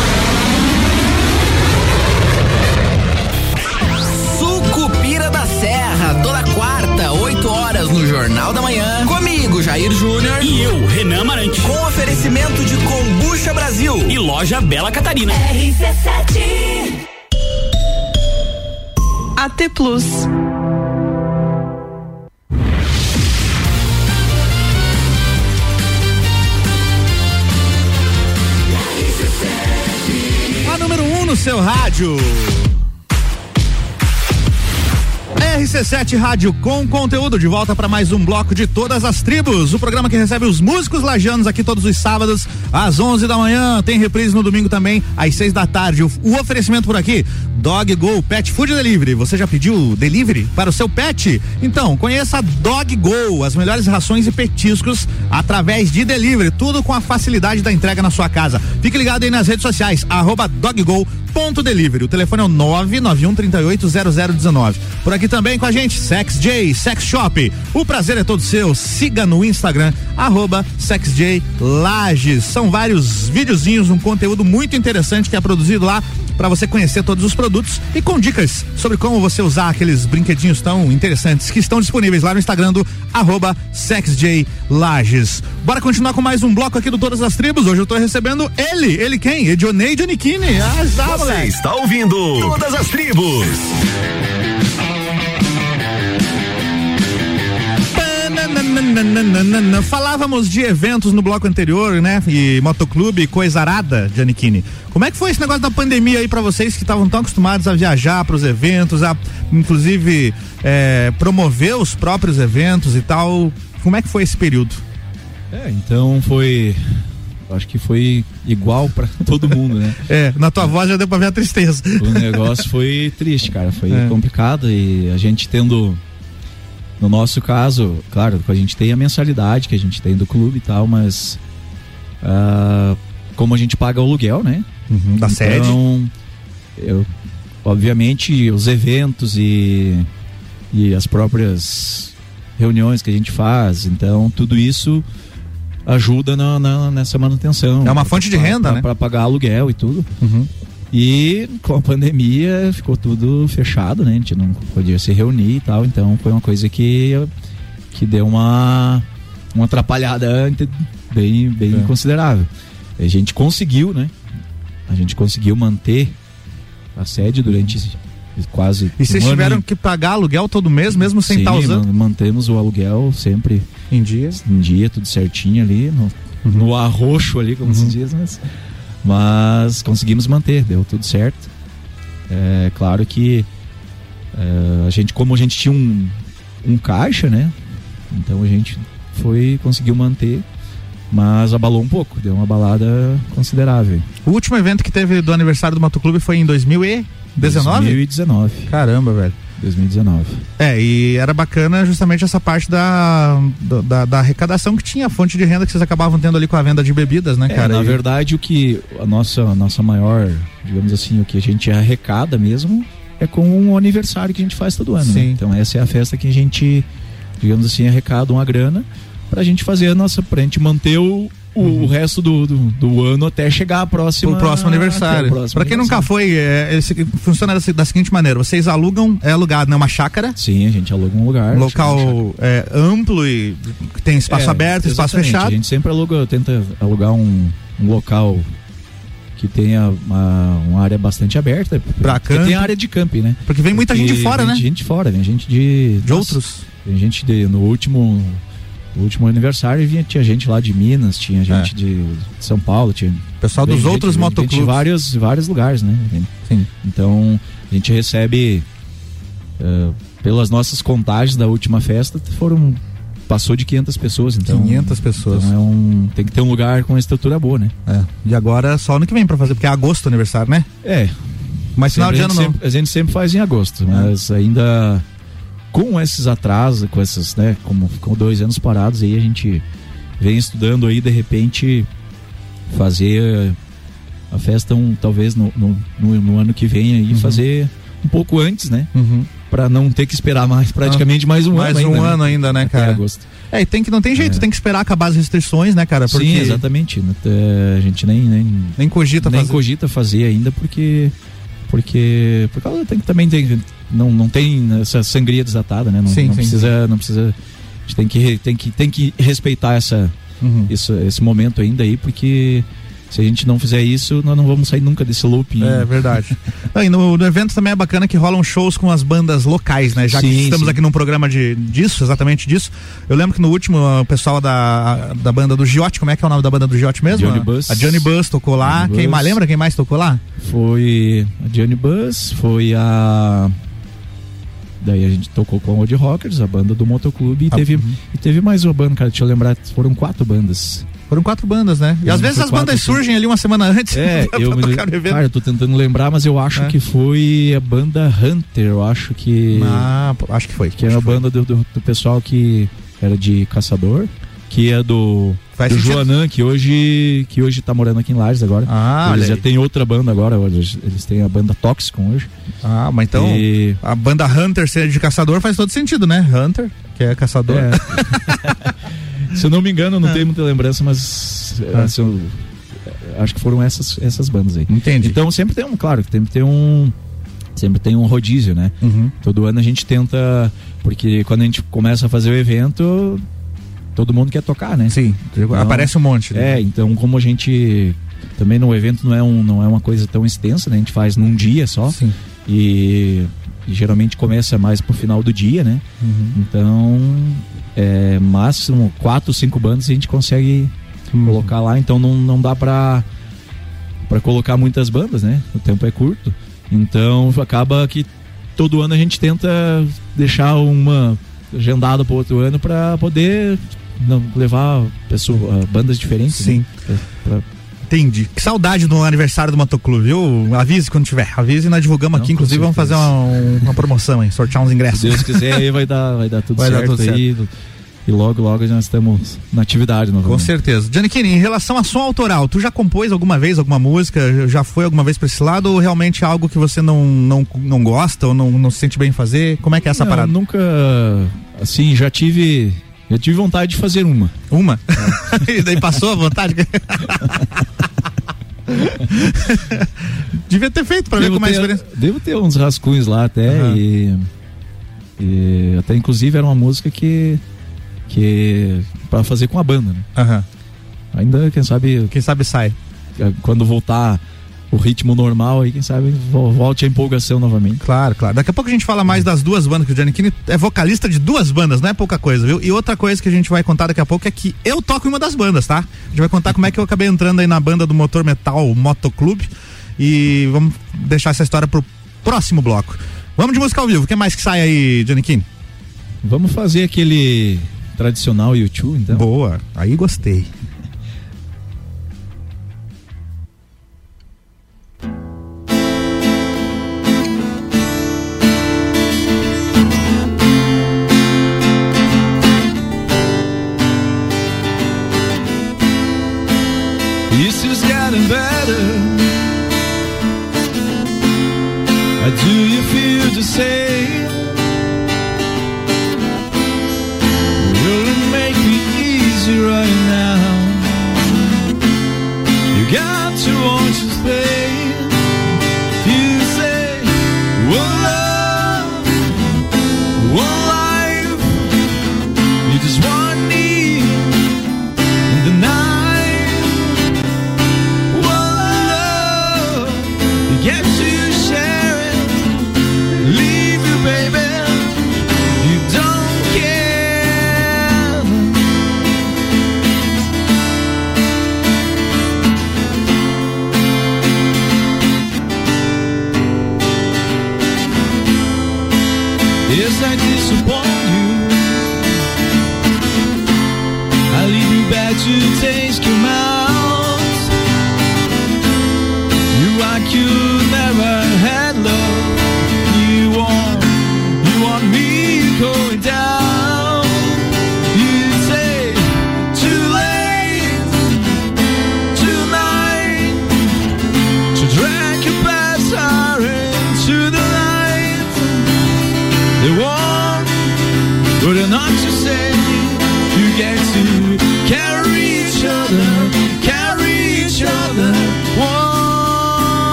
Jornal da Manhã. Comigo, Jair Júnior. E eu, Renan Marante. Com oferecimento de Combucha Brasil. E loja Bela Catarina. RC7 AT Plus. A número 1 um no seu rádio. RC7 Rádio com conteúdo de volta para mais um bloco de todas as tribos. O programa que recebe os músicos lajanos aqui todos os sábados às 11 da manhã. Tem reprise no domingo também às 6 da tarde. O, o oferecimento por aqui: Dog Go Pet Food Delivery. Você já pediu delivery para o seu pet? Então, conheça a Dog Go, as melhores rações e petiscos através de delivery. Tudo com a facilidade da entrega na sua casa. Fique ligado aí nas redes sociais, arroba doggo ponto delivery. O telefone é o 991 38 0019. Por aqui também com a gente, Sex J, Sex Shop. O prazer é todo seu. Siga no Instagram, arroba SexJ Lages. São vários videozinhos, um conteúdo muito interessante que é produzido lá para você conhecer todos os produtos e com dicas sobre como você usar aqueles brinquedinhos tão interessantes que estão disponíveis lá no Instagram do arroba SexJ Lages. Bora continuar com mais um bloco aqui do Todas as Tribos. Hoje eu tô recebendo ele. Ele quem? Edionei Giannichini. Ah, já, Você moleque. está ouvindo Todas as Tribos. Nananana. Falávamos de eventos no bloco anterior, né? E motoclube, coisa arada, Giannichini. Como é que foi esse negócio da pandemia aí pra vocês que estavam tão acostumados a viajar pros eventos, a inclusive é, promover os próprios eventos e tal? Como é que foi esse período? É, então foi. Acho que foi igual pra todo mundo, né? É, na tua voz já deu pra ver a tristeza. O negócio foi triste, cara. Foi É. complicado e a gente tendo. No nosso caso, claro, a gente tem a mensalidade que a gente tem do clube e tal, mas. ah, como a gente paga o aluguel, né? Uhum, da sede. Então, eu, obviamente, os eventos e, e as próprias reuniões que a gente faz, então, tudo isso ajuda na, na- nessa manutenção. É uma fonte de Pra- renda, pra- né? Pra pagar aluguel e tudo. Uhum. E com a pandemia ficou tudo fechado, né? A gente não podia se reunir e tal, então foi uma coisa que, que deu uma, uma atrapalhada bem, bem É. considerável. A gente conseguiu, né? A gente conseguiu manter a sede durante esse- quase E vocês um ano tiveram que pagar aluguel todo mês, mesmo sem Sim, estar usando? man- mantemos o aluguel sempre em dia, em dia tudo certinho ali no, no arroxo ali, como se diz, mas, mas conseguimos manter, deu tudo certo. É claro que é, a gente, como a gente tinha um, um caixa, né? Então a gente foi conseguiu manter, mas abalou um pouco, deu uma balada considerável. O último evento que teve do aniversário do Motoclube foi em 2000 e 19? 2019. Caramba, velho. 2019. É, e era bacana justamente essa parte da, da, da, arrecadação que tinha, a fonte de renda que vocês acabavam tendo ali com a venda de bebidas, né, é, cara? Na e... verdade, o que a nossa, a nossa maior, digamos assim, o que a gente arrecada mesmo é com o aniversário que a gente faz todo ano. Né? Então essa é a festa que a gente, digamos assim, arrecada uma grana pra gente fazer a nossa, pra gente manter o, o, uhum. o resto do, do, do, ano até chegar a próxima. O próximo aniversário. Para quem nunca foi, é, é, funciona da, da, seguinte maneira: vocês alugam, é alugado, né? Uma chácara. Sim, a gente aluga um lugar. Um local é, amplo e tem espaço é, aberto, espaço fechado. A gente sempre aluga, tenta alugar um, um local que tenha uma, uma, área bastante aberta. Pra campo. tem área de camping, né? Porque vem muita porque gente de fora, né? Gente de fora, vem gente de. De nossa, outros. Tem gente de. No último o último aniversário vinha, tinha gente lá de Minas, tinha gente é. de São Paulo, tinha. Pessoal dos outros motoclubes. De vários, vários lugares, né? Sim. Então, a gente recebe, uh, pelas nossas contagens da última festa, foram. Passou de 500 pessoas, então. 500 pessoas. Então é um, tem que ter um lugar com estrutura boa, né? É. E agora só ano que vem pra fazer, porque é agosto o aniversário, né? É. Mas final de ano não. Sempre, a gente sempre faz em agosto, mas é. ainda com esses atrasos, com essas, né, como ficou dois anos parados aí, a gente vem estudando aí, de repente, fazer a festa um, talvez no, no, no, no ano que vem aí, uhum. fazer um pouco antes, né? Uhum. Pra não ter que esperar mais, praticamente mais um mais ano. Mais um ainda, ano né? ainda, né, cara? agosto. É, e tem que, não tem jeito, é. tem que esperar acabar as restrições, né, cara? Porque... Sim, exatamente. É, a gente nem, nem, nem cogita nem fazer. cogita fazer ainda porque porque porque tem que também tem não, não tem essa sangria desatada, né? Não, sim, não sim, precisa sim. não precisa a gente tem que tem que tem que respeitar essa uhum. isso, esse momento ainda aí porque se a gente não fizer isso, nós não vamos sair nunca desse looping. É verdade. não, e no, no, evento também é bacana que rolam shows com as bandas locais, né? Já sim, que estamos sim. aqui num programa de, disso, exatamente disso. Eu lembro que no último, o pessoal da, da banda do Giote, como é que é o nome da banda do Giote mesmo? Johnny Bus. A Johnny Bus tocou lá. Johnny quem Bus. mais lembra quem mais tocou lá? Foi a Johnny Bus, foi a Daí a gente tocou com a Old Rockers, a banda do motoclube, e, Ah, teve, uhum. e teve mais uma banda, cara, deixa eu lembrar, foram quatro bandas. Foram quatro bandas, né? E às vezes as bandas surgem ali uma semana antes. É, eu, me, cara, eu tô tentando lembrar, mas eu acho É. que foi a banda Hunter, eu acho que. Ah, acho que foi. Que é uma que foi. banda do, do, do pessoal que era de caçador, que é do, Faz do sentido. Joanã, que hoje, que hoje tá morando aqui em Lages agora. Ah, eles já tem outra banda agora, eles, eles têm a banda Toxicon hoje. Ah, mas então E- a banda Hunter ser de caçador faz todo sentido, né? Hunter, que é caçador. É. Se eu não me engano, não É. tenho muita lembrança, mas Ah. assim, eu- acho que foram essas, essas bandas aí. Entendi. Então sempre tem um, claro, sempre tem um. Sempre tem um rodízio, né? Uhum. Todo ano a gente tenta. Porque quando a gente começa a fazer o evento, todo mundo quer tocar, né? Sim, aparece um monte. né? É, então como a gente. Também no evento não é, um, não é uma coisa tão extensa, né? A gente faz num dia só. Sim. E, geralmente começa mais pro final do dia, né? Uhum. Então, é, máximo quatro, cinco bandas a gente consegue Uhum. colocar lá. Então não, não dá pra, pra colocar muitas bandas, né? O tempo é curto. Então acaba que todo ano a gente tenta deixar uma agendada pro outro ano pra poder não, levar pessoa, bandas diferentes. Sim. Né? Pra- pra- Entendi. Que saudade do aniversário do Motoclube, viu? Avise quando tiver. Avise e nós divulgamos Não, aqui. com Inclusive, vamos fazer uma, uma promoção, hein? Sortear uns Se ingressos. Deus quiser, aí vai dar, vai dar tudo Vai dar certo tudo aí. E logo, logo nós estamos na atividade Com novamente. certeza. Giannichini, em relação a som autoral, tu já compôs alguma vez alguma música? Já foi alguma vez pra esse lado? Ou realmente é algo que você não, não, não gosta ou não, não se sente bem em fazer? Como é que é essa Não, parada? Nunca, assim, já tive, já tive vontade de fazer uma. Uma? e daí passou a vontade? Devia ter feito pra ver como é a experiência. Devo ter uns rascunhos lá até Aham. e, e até inclusive era uma música que que para fazer com a banda, né? Aham. Ainda quem sabe Quem sabe sai. quando voltar o ritmo normal aí, quem sabe vo- volte a empolgação novamente. Claro, claro. Daqui a pouco a gente fala mais das duas bandas, que o Giannichini é vocalista de duas bandas, não é pouca coisa, viu? E outra coisa que a gente vai contar daqui a pouco é que eu toco em uma das bandas, tá? A gente vai contar como é que eu acabei entrando aí na banda do Motor Metal Motoclube. E vamos deixar essa história pro próximo bloco. Vamos de música ao vivo. O que mais que sai aí, Giannichini? Vamos fazer aquele tradicional YouTube, então. Boa. Aí gostei. Do you feel the same?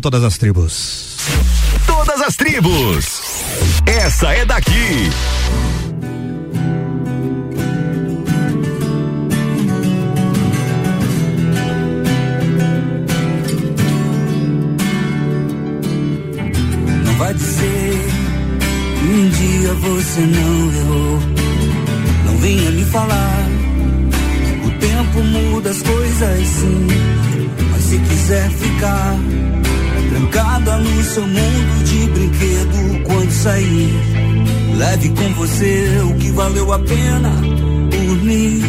todas as tribos. Todas as tribos. Essa é daqui. Não vai dizer um dia você não errou. Não venha me falar. O tempo muda as coisas sim. Mas se quiser ficar Trancada no seu mundo de brinquedo quando sair. Leve com você o que valeu a pena por mim.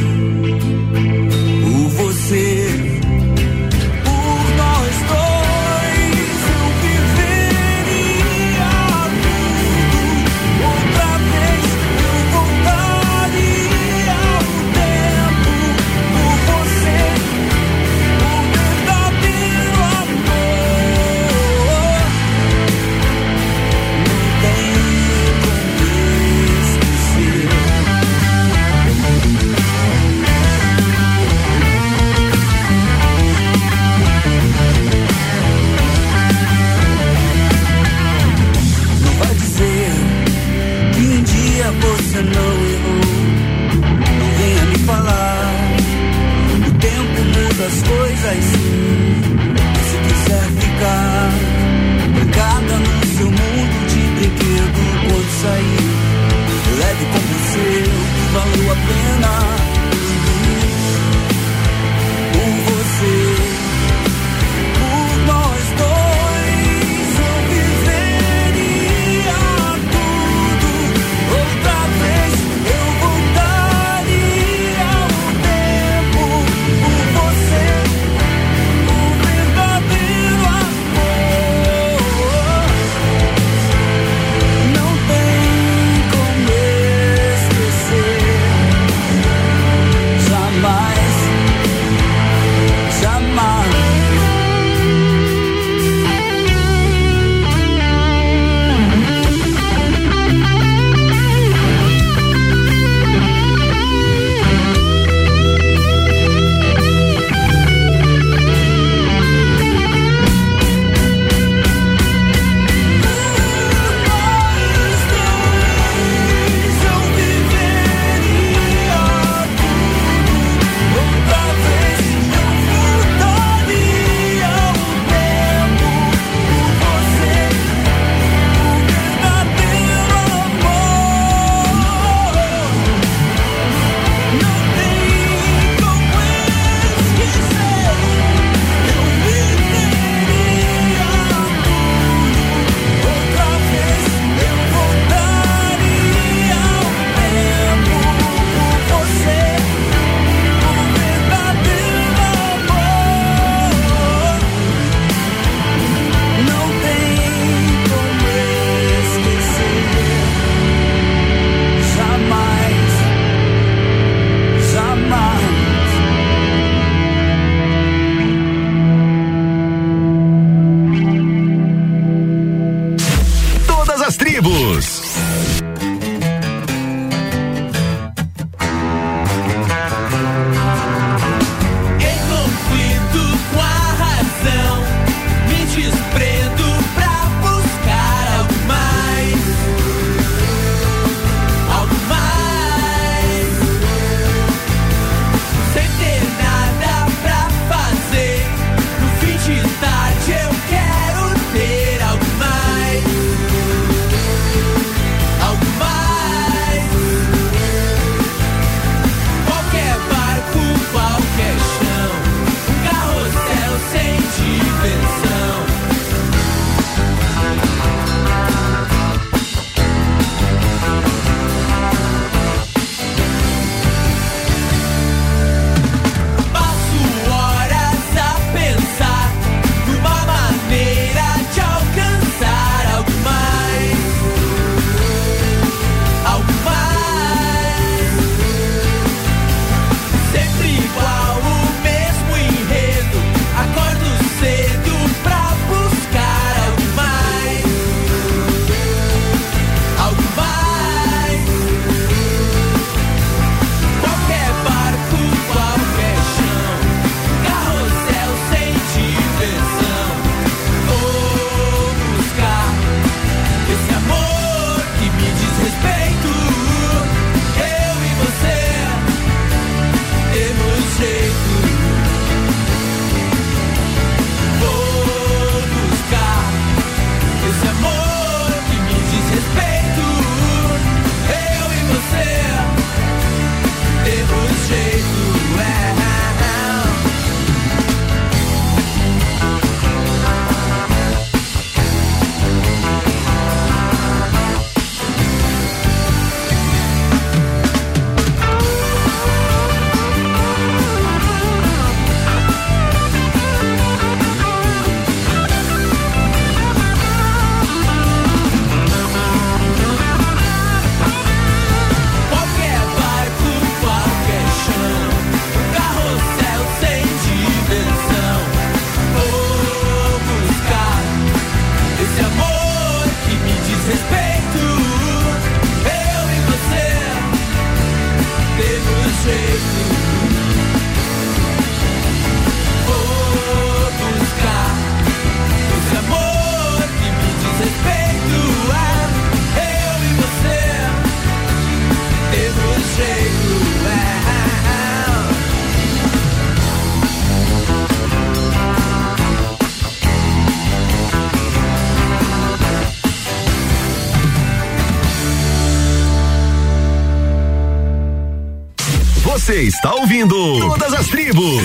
Você está ouvindo Todas as Tribos.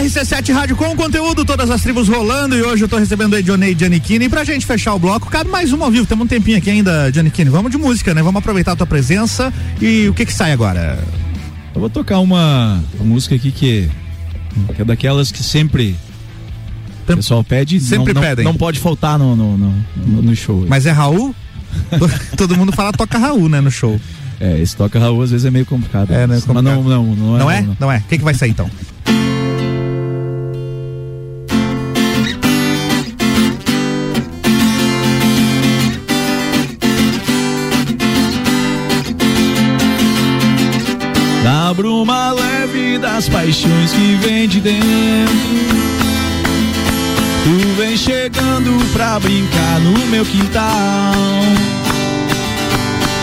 RC7 Rádio com conteúdo, todas as tribos rolando e hoje eu tô recebendo aí Johnny e Giannichini e pra gente fechar o bloco, cabe mais um ao vivo, temos um tempinho aqui ainda, Giannichini, vamos de música, né? Vamos aproveitar a tua presença e o que que sai agora? Eu vou tocar uma, uma música aqui que, que é daquelas que sempre o pessoal pede, Sempre não, não- pedem. Não, pode faltar no, no, no, no- no show. Mas é Raul? Todo mundo fala toca Raul, né, no show. É, esse toca Raul às vezes é meio complicado. É, né? Mas não, não, não, Não é. é? Não é? O que que vai sair então? Na bruma leve das paixões que vem de dentro. Tu vem chegando pra brincar no meu quintal.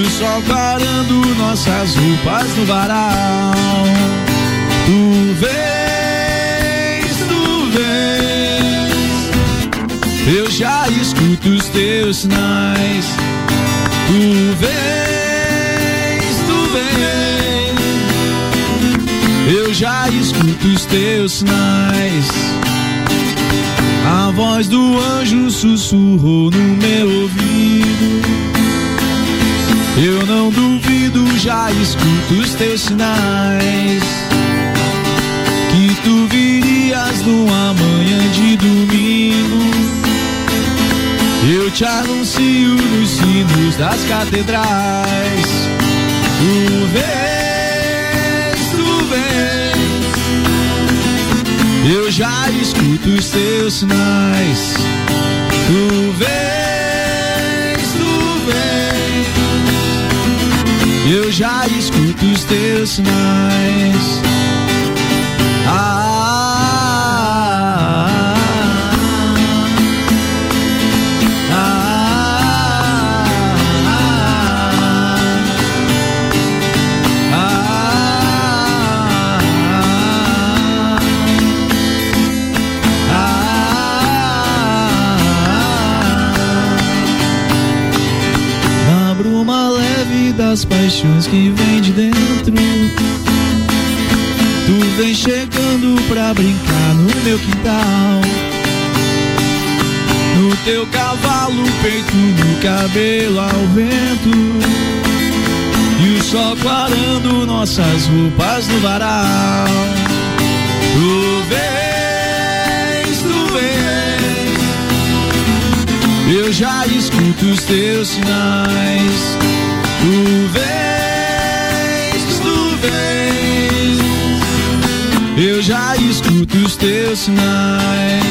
O sol clarando nossas roupas no varal. Tu vens, tu vens. Eu já escuto os teus sinais. Tu vens, tu vens. Eu já escuto os teus sinais. A voz do anjo sussurrou no meu ouvido. Eu não duvido, já escuto os teus sinais. Que tu virias numa manhã de domingo. Eu te anuncio nos sinos das catedrais. Tu vens, tu vens. Eu já escuto os teus sinais. Tu vens, Eu já escuto os teus sinais. Na das paixões que vem de dentro. Tu vem chegando pra brincar no meu quintal. No teu cavalo, peito no cabelo ao vento. E o sol clarando nossas roupas no varal. Tu vens, tu vens. Eu já escuto os teus sinais. Tu vens, tu vens. Eu já escuto os teus sinais.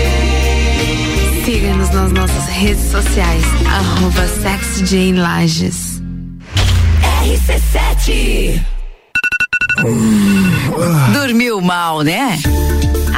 Siga-nos nas nossas redes sociais, arroba Lages. RC7 Dormiu mal, né?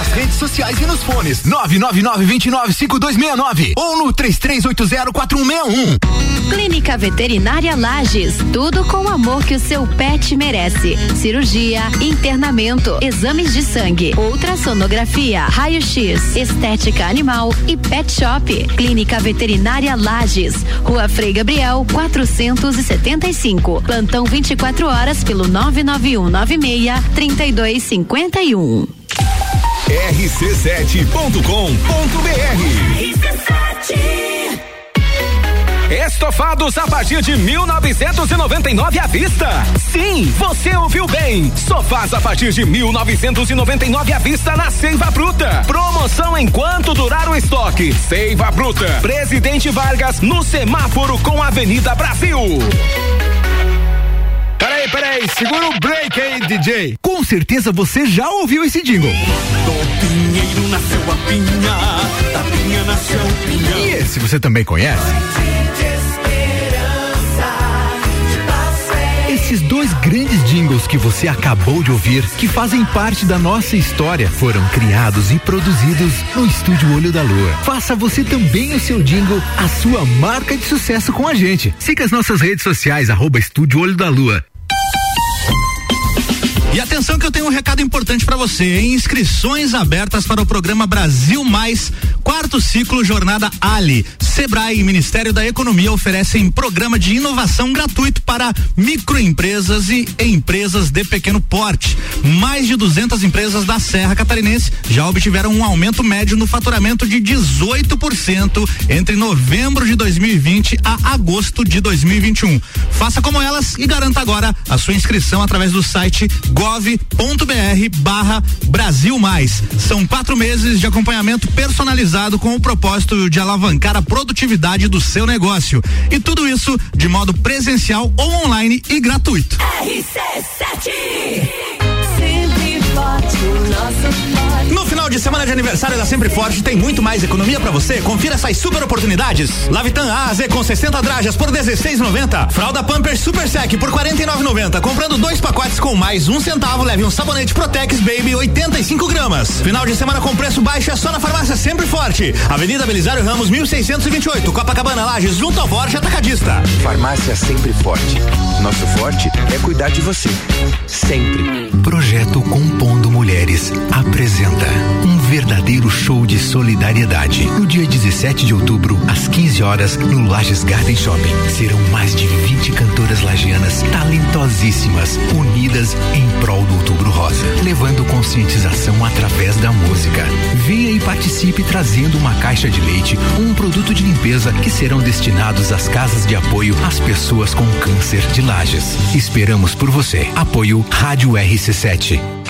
Nas redes sociais e nos fones 999-295269 ou no 33804161. Clínica Veterinária Lages, tudo com o amor que o seu pet merece. Cirurgia, internamento, exames de sangue, ultrassonografia, raio-x, estética animal e pet shop. Clínica Veterinária Lages, Rua Frei Gabriel, 475. Plantão 24 horas pelo 99196 3251. rc7.com.br Estofados a partir de 1999 à vista. Sim, você ouviu bem. Sofás a partir de 1999 à vista na Seiva Bruta. Promoção enquanto durar o estoque. Seiva Bruta. Presidente Vargas no semáforo com Avenida Brasil. Peraí, peraí, segura o break aí, DJ. Com certeza você já ouviu esse jingle. Do pinheiro nasceu a pinha, da pinha nasceu o pinhão. E esse você também conhece? Esses dois grandes jingles que você acabou de ouvir, que fazem parte da nossa história, foram criados e produzidos no Estúdio Olho da Lua. Faça você também o seu jingle, a sua marca de sucesso com a gente. Siga as nossas redes sociais, arroba Estúdio Olho da Lua. E atenção que eu tenho um recado importante para você. Inscrições abertas para o programa Brasil Mais, quarto ciclo Jornada Ali. Sebrae e Ministério da Economia oferecem programa de inovação gratuito para microempresas e empresas de pequeno porte. Mais de 200 empresas da Serra Catarinense já obtiveram um aumento médio no faturamento de 18% entre novembro de 2020 a agosto de 2021. Faça como elas e garanta agora a sua inscrição através do site gov.br barra Brasil Mais. São quatro meses de acompanhamento personalizado com o propósito de alavancar a produtividade do seu negócio. E tudo isso de modo presencial ou online e gratuito. RC7 No final de semana de aniversário da Sempre Forte tem muito mais economia pra você. Confira essas super oportunidades. Lavitan a Z com 60 drajas por 16,90. Fralda Pampers Super Sec por 49,90. Comprando dois pacotes com mais um centavo, leve um sabonete Protex Baby 85 gramas. Final de semana com preço baixo é só na farmácia Sempre Forte. Avenida Belisário Ramos 1628, Copacabana Lages, junto ao Forte Atacadista. Farmácia Sempre Forte. Nosso forte é cuidar de você. Sempre. Projeto Compondo Mulheres apresenta um verdadeiro show de solidariedade. No dia 17 de outubro, às 15 horas, no Lages Garden Shopping, serão mais de 20 cantoras lagianas talentosíssimas, unidas em prol do Outubro Rosa, levando conscientização através da música. Venha e participe trazendo uma caixa de leite um produto de limpeza que serão destinados às casas de apoio às pessoas com câncer de Lages. Esperamos por você. Apoio Rádio RC7.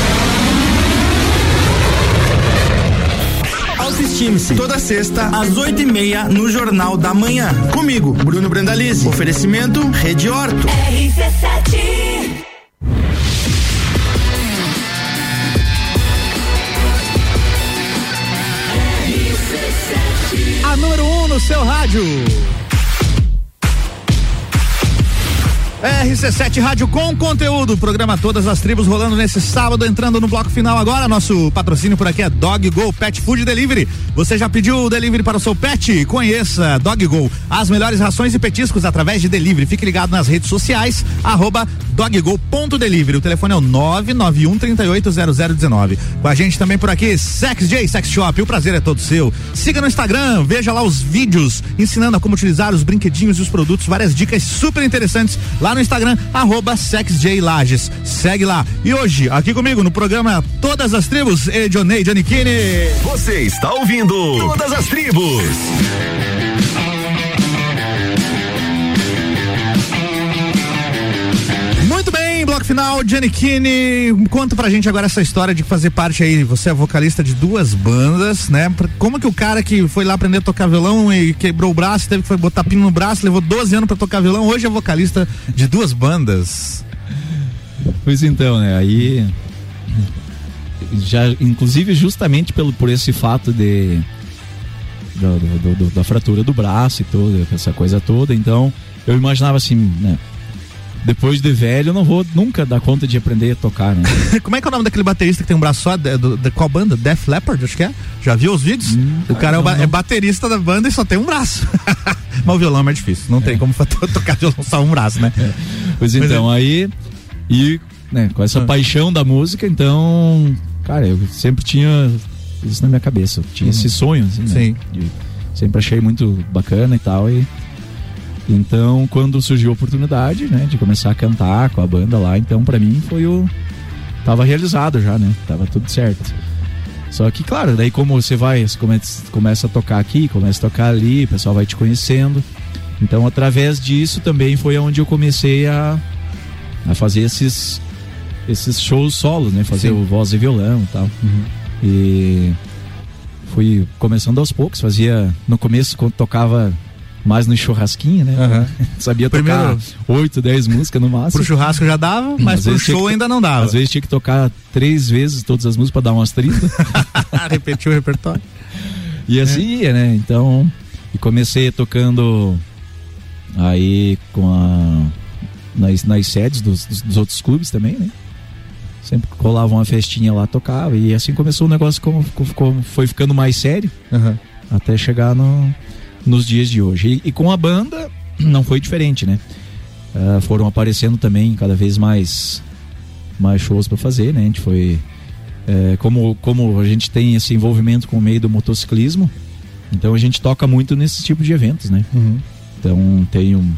Autoestime-se. Toda sexta, às oito e meia, no Jornal da Manhã. Comigo, Bruno Brandalize. Oferecimento Rede Horto. RC7 A número 1 um no seu rádio. RC7 Rádio com conteúdo, programa Todas as Tribos rolando nesse sábado, entrando no bloco final agora. Nosso patrocínio por aqui é Dog Go Pet Food Delivery. Você já pediu o delivery para o seu pet? Conheça Dog Go, as melhores rações e petiscos através de delivery. Fique ligado nas redes sociais, arroba doggo.delivery. O telefone é o 991 380019. Com a gente também por aqui, Sex J Sex Shop. O prazer é todo seu. Siga no Instagram, veja lá os vídeos ensinando a como utilizar os brinquedinhos e os produtos, várias dicas super interessantes lá no Instagram, arroba SexJLages. Segue lá. E hoje, aqui comigo no programa Todas as Tribos, Edionei Giannichini. Você está ouvindo Todas as Tribos. Bloco final, Giannichini, conta pra gente agora essa história de fazer parte aí, você é vocalista de duas bandas, né? Como que o cara que foi lá aprender a tocar violão e quebrou o braço, teve que foi botar pino no braço, levou 12 anos pra tocar violão, hoje é vocalista de duas bandas. Pois então, né? Aí já, inclusive justamente pelo por esse fato de do- do- do- da fratura do braço e toda essa coisa toda, então eu imaginava assim, né? Depois de velho, eu não vou nunca dar conta de aprender a tocar, né? Como é que é o nome daquele baterista que tem um braço só? De, do- de qual banda? Def Leppard, acho que é? Já viu os vídeos? o cara é, o ba- é baterista da banda e só tem um braço. Mas o violão é mais difícil, não tem como tocar violão só um braço, né? Pois Mas então, é- aí. E, né, com essa Ah. paixão da música, então. Cara, eu sempre tinha isso na minha cabeça. Eu tinha Uhum. esse sonho, assim, né? Sim. De- sempre achei muito bacana e tal. E. Então, quando surgiu a oportunidade, né, de começar a cantar com a banda lá, então pra mim foi o. Tava realizado já, né? Tava tudo certo. Só que, claro, daí como você vai, você começa, começa a tocar aqui, começa a tocar ali, o pessoal vai te conhecendo. Então, através disso também foi onde eu comecei a, a fazer esses, esses shows solos, né? Fazer Sim. Uhum. o voz e violão e tal. E fui começando aos poucos, fazia no começo quando tocava mais no churrasquinho, né? Aham. Sabia tocar oito, dez músicas no máximo. Pro churrasco já dava, mas Às pro show que- ainda não dava. Às vezes tinha que tocar três vezes todas as músicas pra dar umas 30. Repetiu o repertório. E assim ia, né? Então, e comecei tocando aí com a. nas, nas sedes dos, dos, outros clubes também, né? Sempre colava uma festinha lá, tocava. E assim começou o negócio, como, como foi ficando mais sério, até chegar no, nos dias de hoje. E, e com a banda, não foi diferente, né? Ah, foram aparecendo também cada vez mais, mais shows para fazer, né? A gente foi. é, como, como a gente tem esse envolvimento com o meio do motociclismo, então a gente toca muito nesse tipo de eventos, né? Então tem um,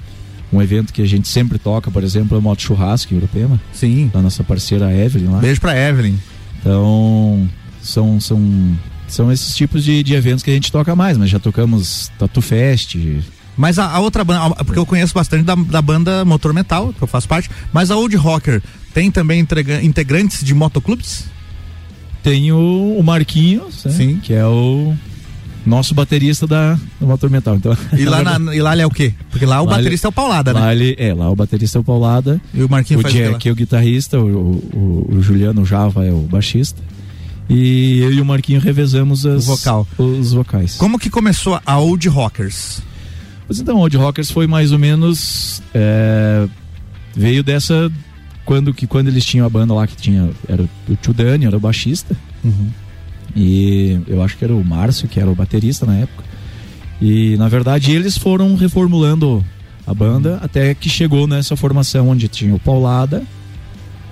um evento que a gente sempre toca, por exemplo, é o Moto Churrasco em Urupema. Sim. Da nossa parceira Evelyn lá. Beijo pra Evelyn. Então, são, são, são esses tipos de, de eventos que a gente toca mais, mas já tocamos Tatu Fest. Mas a, a outra banda, a- porque eu conheço bastante da, da banda Motor Metal, que eu faço parte, mas a Old Rocker tem também entrega- integrantes de motoclubes? Tem o, o Marquinhos, né? Sim. que é o nosso baterista da, do Motor Metal. Então, E lá, na, e lá ele é o quê? Porque lá o Lá baterista é o Paulada, né? Lá ele, é, lá o baterista é o Paulada. E o Marquinho o faz o? Jack é o guitarrista, o, o, o Juliano o Java é o baixista. E eu e o Marquinho revezamos as, O vocal. os vocais. Como que começou a Old Rockers? Pois então, Old Rockers foi mais ou menos. é, veio dessa. Quando, que, quando eles tinham a banda lá que tinha. Era o tio Dani, era o baixista. E eu acho que era o Márcio, que era o baterista na época. E na verdade eles foram reformulando a banda até que chegou nessa formação onde tinha o Paulada,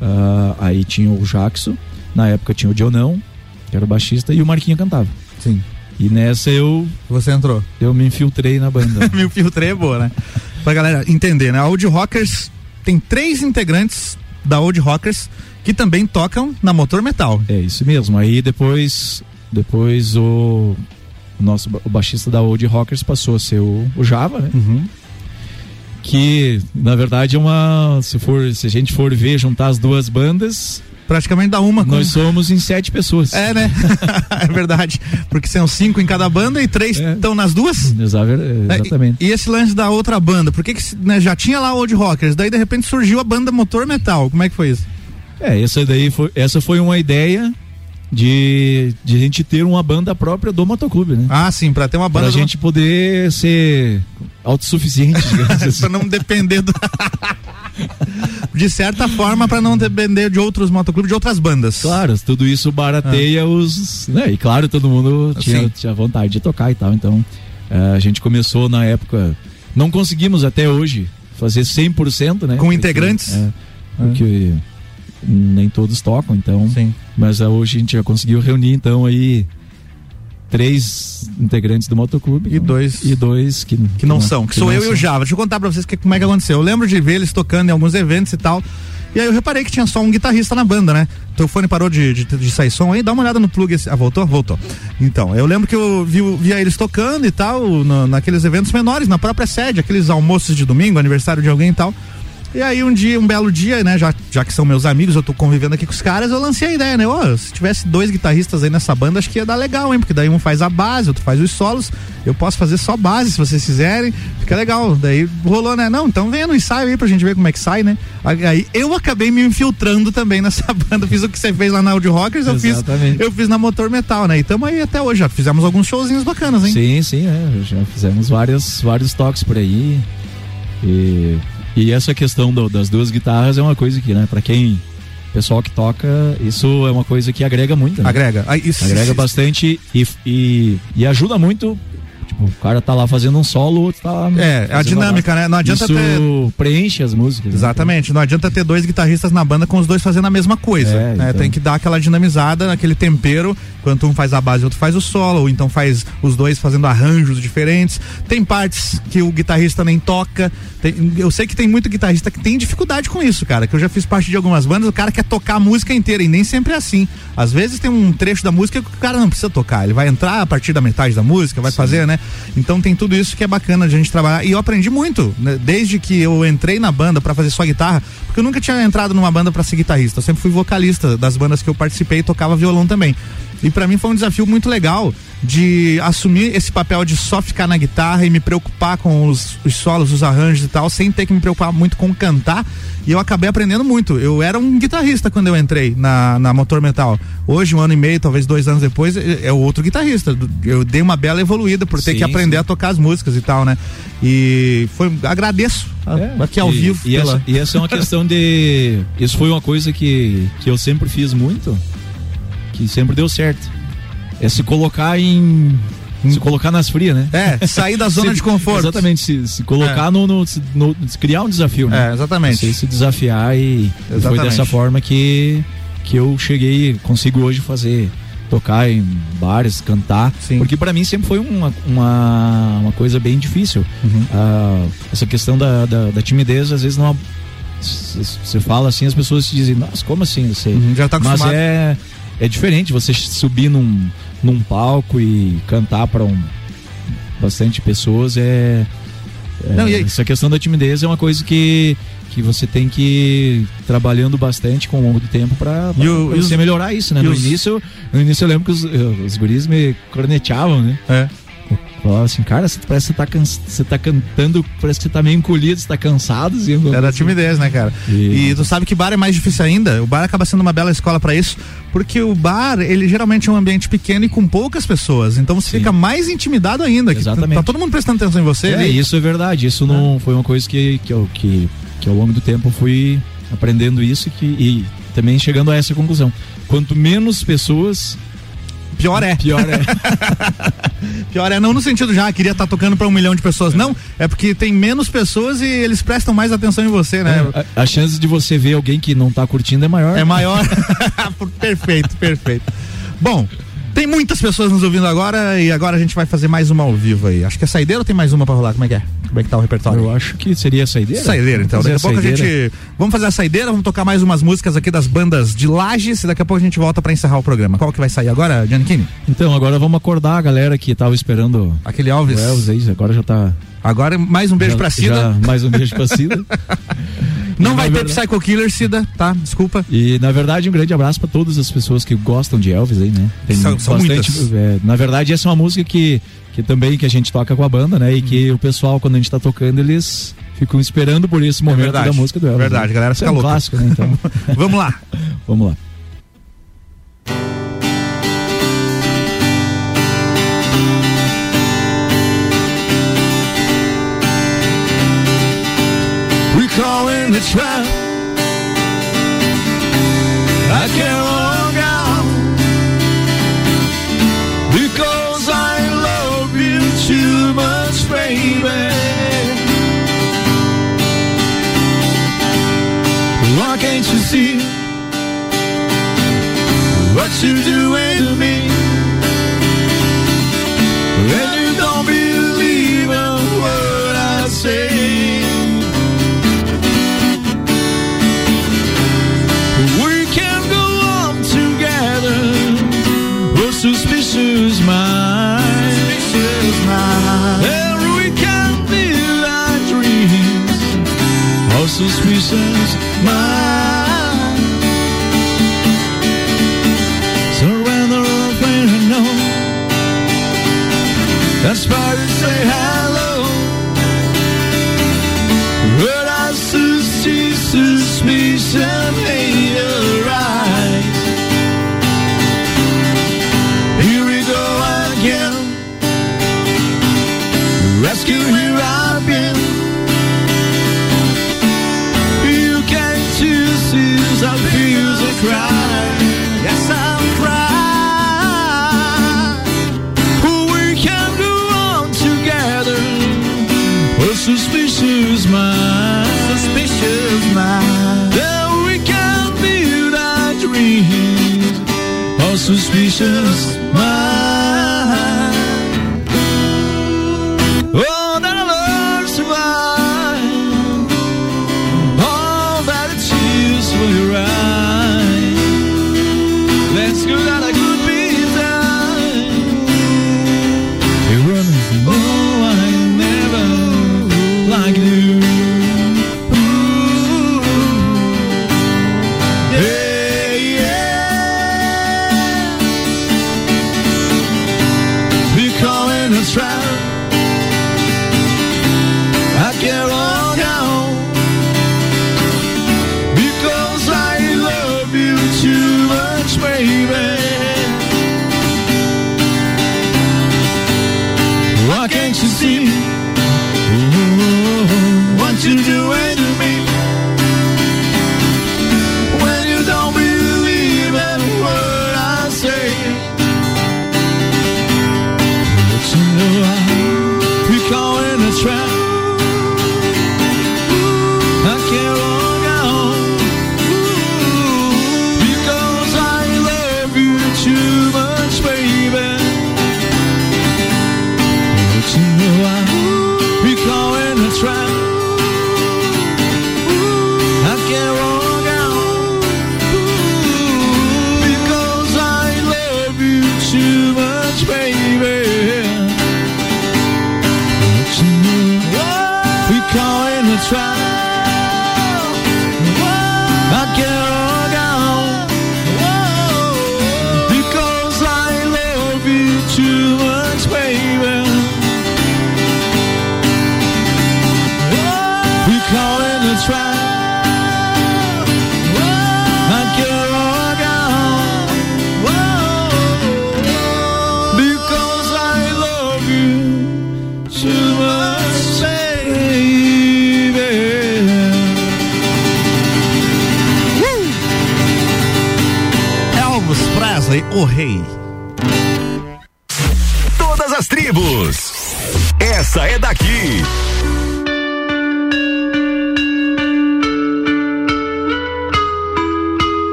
ah, aí tinha o Jackson, na época tinha o Dionão que era o baixista, e o Marquinho cantava. Sim. E nessa eu. Você entrou? Eu me infiltrei na banda. me infiltrei é boa, né? Pra galera entender, né? A Old Rockers tem três integrantes da Old Rockers que também tocam na Motor Metal. É isso mesmo. Aí depois, depois o, o nosso o baixista da Old Rockers passou a ser o, o Java, né? Uhum. Que na verdade é uma, se for, se a gente for ver juntar as duas bandas, praticamente dá uma. Nós somos em sete pessoas. É, né? é verdade. Porque são cinco em cada banda e três estão nas duas? Exa- É, Exatamente. E, e esse lance da outra banda, por que, que né, já tinha lá o Old Rockers, daí de repente surgiu a banda Motor Metal? Como é que foi isso? É, essa daí foi, essa foi uma ideia de, de a gente ter uma banda própria do motoclube, né? Ah, sim, pra ter uma banda Pra do- gente poder ser autossuficiente, digamos assim. pra não depender do. de certa forma, pra não depender de outros motoclubes, de outras bandas. Claro, tudo isso barateia os. Né? E claro, todo mundo tinha, Sim. tinha vontade de tocar e tal. Então, eh, a gente começou na época. Não conseguimos até hoje fazer 100%, né? Com Porque, integrantes? é, porque nem todos tocam, então. Mas ah, hoje a gente já conseguiu reunir, então, aí. Três integrantes do motoclube. E dois. E dois que, que não são, que, sou eu e o são. Java. Deixa eu contar pra vocês que, como é que aconteceu. Eu lembro de ver eles tocando em alguns eventos e tal. E aí eu reparei que tinha só um guitarrista na banda, né? Teu fone parou de, de, de sair som aí, dá uma olhada no plug. Ah, voltou? Voltou. Então, eu lembro que eu vi, via eles tocando e tal, no- naqueles eventos menores, na própria sede, aqueles almoços de domingo, aniversário de alguém e tal. E aí um dia, um belo dia, né, já, já que são meus amigos, eu tô convivendo aqui com os caras, eu lancei a ideia, né? Ó, se tivesse dois guitarristas aí nessa banda, acho que ia dar legal, hein? Porque daí um faz a base, outro faz os solos. Eu posso fazer só base, se vocês quiserem. Fica legal. Daí rolou, né? Não, então vem no ensaio aí pra gente ver como é que sai, né? Aí eu acabei me infiltrando também nessa banda. Fiz o que você fez lá na Audio Rockers, eu fiz, eu fiz na Motor Metal, né? E tamo aí até hoje, já fizemos alguns showzinhos bacanas, hein? Sim, sim, é, já fizemos várias, vários toques por aí. E, e essa questão do- das duas guitarras é uma coisa que, né, pra quem. Pessoal que toca, isso é uma coisa que agrega muito. né? Agrega. Ah, isso- agrega bastante e, e, e ajuda muito. Tipo, o cara tá lá fazendo um solo, o outro tá lá. É, a dinâmica, né? Não adianta isso ter- preenche as músicas. né? Exatamente, não adianta ter dois guitarristas na banda com os dois fazendo a mesma coisa. É, né? então. Tem que dar aquela dinamizada, aquele tempero, enquanto um faz a base e outro faz o solo, ou então faz os dois fazendo arranjos diferentes. Tem partes que o guitarrista nem toca. Tem- eu sei que tem muito guitarrista que tem dificuldade com isso, cara. Que eu já fiz parte de algumas bandas, o cara quer tocar a música inteira e nem sempre é assim. Às vezes tem um trecho da música que o cara não precisa tocar, ele vai entrar a partir da metade da música, vai fazer, né? Então tem tudo isso que é bacana de a gente trabalhar. E eu aprendi muito, né? desde que eu entrei na banda pra fazer só guitarra, porque eu nunca tinha entrado numa banda pra ser guitarrista. Eu sempre fui vocalista das bandas que eu participei e tocava violão também. E pra mim foi um desafio muito legal de assumir esse papel de só ficar na guitarra e me preocupar com os, os solos, os arranjos e tal, sem ter que me preocupar muito com cantar. E eu acabei aprendendo muito. Eu era um guitarrista quando eu entrei na, na Motor Metal. Hoje, um ano e meio, talvez dois anos depois, é é outro guitarrista. Eu dei uma bela evoluída por ter Sim, que aprender a tocar as músicas e tal, né? E foi. Agradeço a- aqui ao É, E- vivo. E, pela- essa, e essa é uma questão de. Isso foi uma coisa que, que eu sempre fiz muito, que sempre deu certo. É se colocar em. Se colocar nas frias, né? É, sair da zona Se- de conforto. Exatamente, se, se colocar É. no, no, no- Criar um desafio, né? É, exatamente. Você se desafiar e, e foi Exatamente. dessa forma que, que eu cheguei, consigo hoje fazer. Tocar em bares, cantar. Porque pra mim sempre foi uma, uma, uma coisa bem difícil. Uhum. Ah, essa questão da, da, da timidez, às vezes não. Você fala assim, as pessoas te dizem, nossa, como assim? Você... Uhum, já tá Mas acostumado. é, é diferente você subir num, num palco e cantar para um, bastante pessoas. É, é- Não, essa questão da timidez é uma coisa que, que você tem que ir trabalhando bastante com o longo do tempo para você os- melhorar isso, né? No os- início, no início eu lembro que os, os guris me corneteavam, né? É. Falava assim, cara, você parece que você tá, cansa- você tá cantando, parece que você tá meio encolhido, você tá cansado. Assim, Era timidez, né, cara? E... tu sabe que bar é mais difícil ainda. O bar acaba sendo uma bela escola pra isso, porque o bar, ele geralmente é um ambiente pequeno e com poucas pessoas. Então você fica mais intimidado ainda. que Exatamente. Tá todo mundo prestando atenção em você. É, ali. isso é verdade. Isso não foi uma coisa que, que, eu, que, que ao longo do tempo eu fui aprendendo isso e, que, e também chegando a essa conclusão. Quanto menos pessoas. Pior é. Pior é. Pior é não no sentido já, queria estar tocando pra um milhão de pessoas. Não, é porque tem menos pessoas e eles prestam mais atenção em você, né? a, a chance de você ver alguém que não tá curtindo é maior. É maior. perfeito, perfeito. Bom, tem muitas pessoas nos ouvindo agora e agora a gente vai fazer mais uma ao vivo aí. Acho que é saideira ou tem mais uma pra rolar? Como é que é? Como é que tá o repertório? Eu acho que seria saideira. Saideira, então. Daqui a pouco a gente. Vamos fazer a saideira, vamos tocar mais umas músicas aqui das bandas de Lages e daqui a pouco a gente volta pra encerrar o programa. Qual que vai sair agora, Giannichini? Então, agora vamos acordar a galera que tava esperando. Aquele Elvis. O Elvis aí, agora já tá. Agora mais um beijo já, pra Cida. já mais um beijo pra Cida. Não E, vai ter verdade- Psycho Killer, Cida, tá? Desculpa. E na verdade um grande abraço pra todas as pessoas que gostam de Elvis aí, né? Tem São- são muitas. é, na verdade essa é uma música que, que também que a gente toca com a banda, né? E que o pessoal quando a gente tá tocando eles ficam esperando por esse momento Uhum. É da música do Elvis. Verdade, né? galera fica é um louca. clássico, né? Então, Vamos lá. vamos lá. Call in the trap. I can't walk out because I love you too much, baby. Why can't you see what you're doing suspicious mind. Surrender all pain and know. That's why to say hello. But I see suspicion suspicious mind.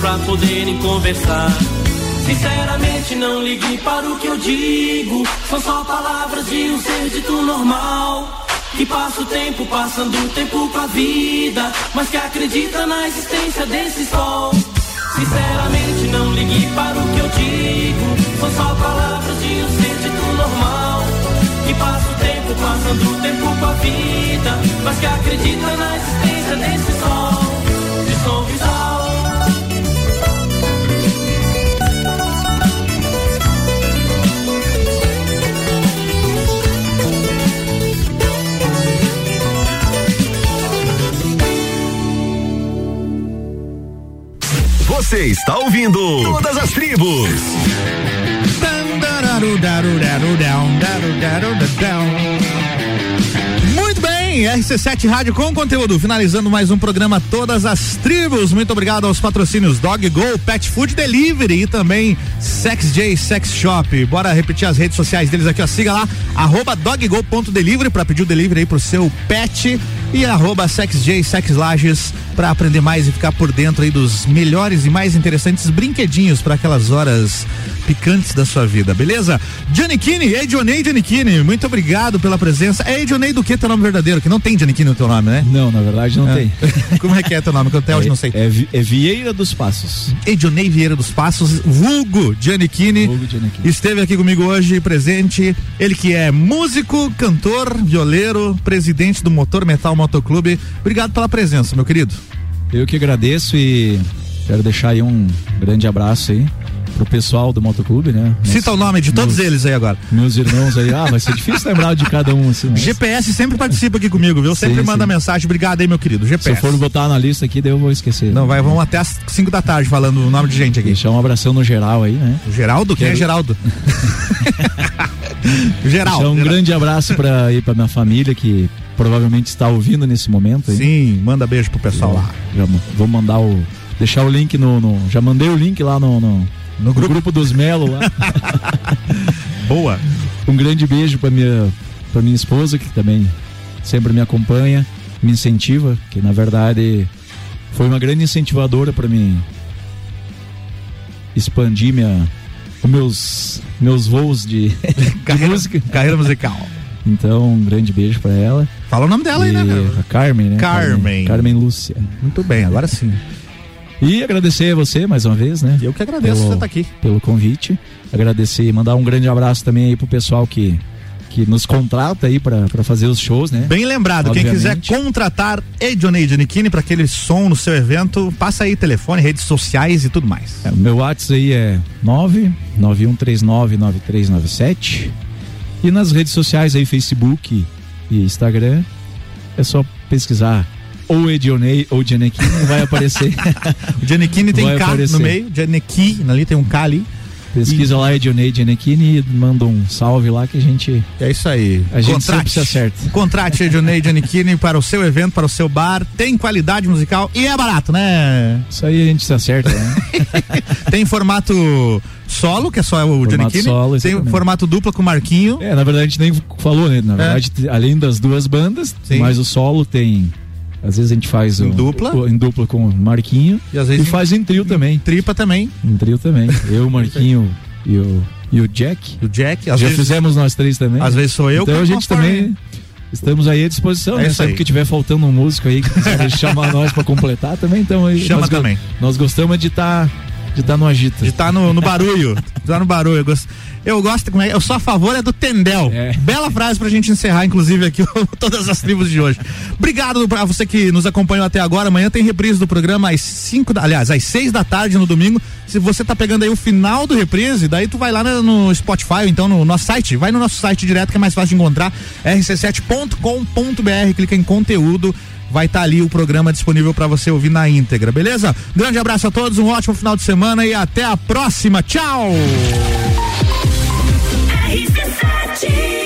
pra poderem conversar. Sinceramente, não ligue para o que eu digo. São só palavras de um ser dito normal. Que passa o tempo, passando o tempo com a vida. Mas que acredita na existência desse sol. Sinceramente, não ligue para o que eu digo. São só palavras de um ser dito normal. Que passa o tempo, passando o tempo com a vida. Mas que acredita na existência desse sol. De sorriso Você está ouvindo Todas as Tribos. Muito bem, RC7 Rádio com conteúdo, finalizando mais um programa Todas as Tribos. Muito obrigado aos patrocínios Dog Go, Pet Food Delivery e também Sex J Sex Shop. Bora repetir as redes sociais deles aqui, ó. Siga lá, arroba doggo.delivery pra pedir o delivery aí pro seu pet e arroba Sex J Sex Lages pra aprender mais e ficar por dentro aí dos melhores e mais interessantes brinquedinhos para aquelas horas picantes da sua vida, beleza? Johnny Kine, ei Johnny, Johnny Kine, muito obrigado pela presença. Ei Johnny, do que teu nome verdadeiro? Que não tem Johnny Kine no teu nome, né? Não, na verdade não É. tem. Como é que é teu nome? Que eu até hoje não sei. É, é Vieira dos Passos. Edionei Vieira dos Passos, vulgo Giannichini, esteve aqui comigo hoje presente. Ele que é músico, cantor, violeiro, presidente do Motor Metal Motoclube. Obrigado pela presença, meu querido. Eu que agradeço e quero deixar aí um grande abraço aí pro pessoal do Motoclube, né? Cita o nome de todos eles aí agora. Meus irmãos aí, ah, vai ser difícil lembrar de cada um assim. mas GPS sempre participa aqui comigo, viu? Sempre Sim, manda sim. mensagem. Obrigado aí, meu querido. Se eu GPS. for botar na lista aqui, daí eu vou esquecer. Não, vai, vamos até às 5 da tarde falando o nome de gente aqui. Deixar um abração no geral aí, né? Geraldo? Quem é Geraldo? Geral. Deixar um grande abraço para aí para minha família que provavelmente está ouvindo nesse momento aí. Sim, manda beijo pro pessoal lá. Já vou mandar o deixar o link no, no- já mandei o link lá no no, no grupo. dos Melo lá. Boa. Um grande beijo para minha para minha esposa que também sempre me acompanha, me incentiva, que na verdade foi uma grande incentivadora para mim expandir minha os meus meus voos de, de música, carreira musical. Então, um grande beijo para ela. Fala o nome dela aí, né? meu? A Carmen, né? Carmen. Carmen Lúcia. Muito bem, agora sim. E agradecer a você mais uma vez, né? Eu que agradeço você tá aqui. Pelo convite. Agradecer e mandar um grande abraço também aí pro pessoal que, que nos contrata aí pra fazer os shows, né? Bem lembrado, quem quiser Obviamente. contratar Edionei Giannichini para aquele som no seu evento, passa aí telefone, redes sociais e tudo mais. É, meu WhatsApp aí é 991399397. E nas redes sociais aí, Facebook e Instagram, é só pesquisar ou Edionei ou Giannequini, vai aparecer. o Giannichini tem Vai K aparecer. no meio, Giannechi, ali tem um K ali. Pesquisa lá Edionei Giannequini e manda um salve lá que a gente. É isso aí. A gente sempre se acerta. Contrate Edionei Giannichini para o seu evento, para o seu bar, tem qualidade musical e é barato, né? Isso aí a gente se acerta, né? tem formato solo, que é só o Formato Giannichini. solo, tem exatamente. formato dupla com o Marquinho. É, na verdade a gente nem falou, né? É. Na verdade, t- além das duas bandas, Sim. mas o solo tem. Às vezes a gente faz o, dupla? o- em dupla com o Marquinho. E às vezes em- faz em trio também. Tripa também. Em trio também. Eu, o Marquinho e o, e o Jack. O Jack, Já às vezes- fizemos nós três também. Às vezes sou eu, Então a gente também. Estamos aí à disposição, É né? Sempre que tiver faltando um músico aí que quiser chamar nós pra completar também, então aí. Chama nós também. Nós gostamos de estar de tá no agito. De estar no, no barulho. de tá no barulho. Eu gosto, eu gosto, como é, eu sou a favor é do Tendel. Bela frase pra gente encerrar, inclusive, aqui todas as tribos de hoje. Obrigado pra você que nos acompanhou até agora. Amanhã tem reprise do programa às 5 da, aliás, às 6 da tarde no domingo. Se você tá pegando aí o final do reprise, daí tu vai lá no, Spotify, ou então no nosso site. Vai no nosso site direto que é mais fácil de encontrar. rc7.com.br, clica em conteúdo. Vai estar ali o programa disponível para você ouvir na íntegra, beleza? Grande abraço a todos, um ótimo final de semana e até a próxima. Tchau! Ativa.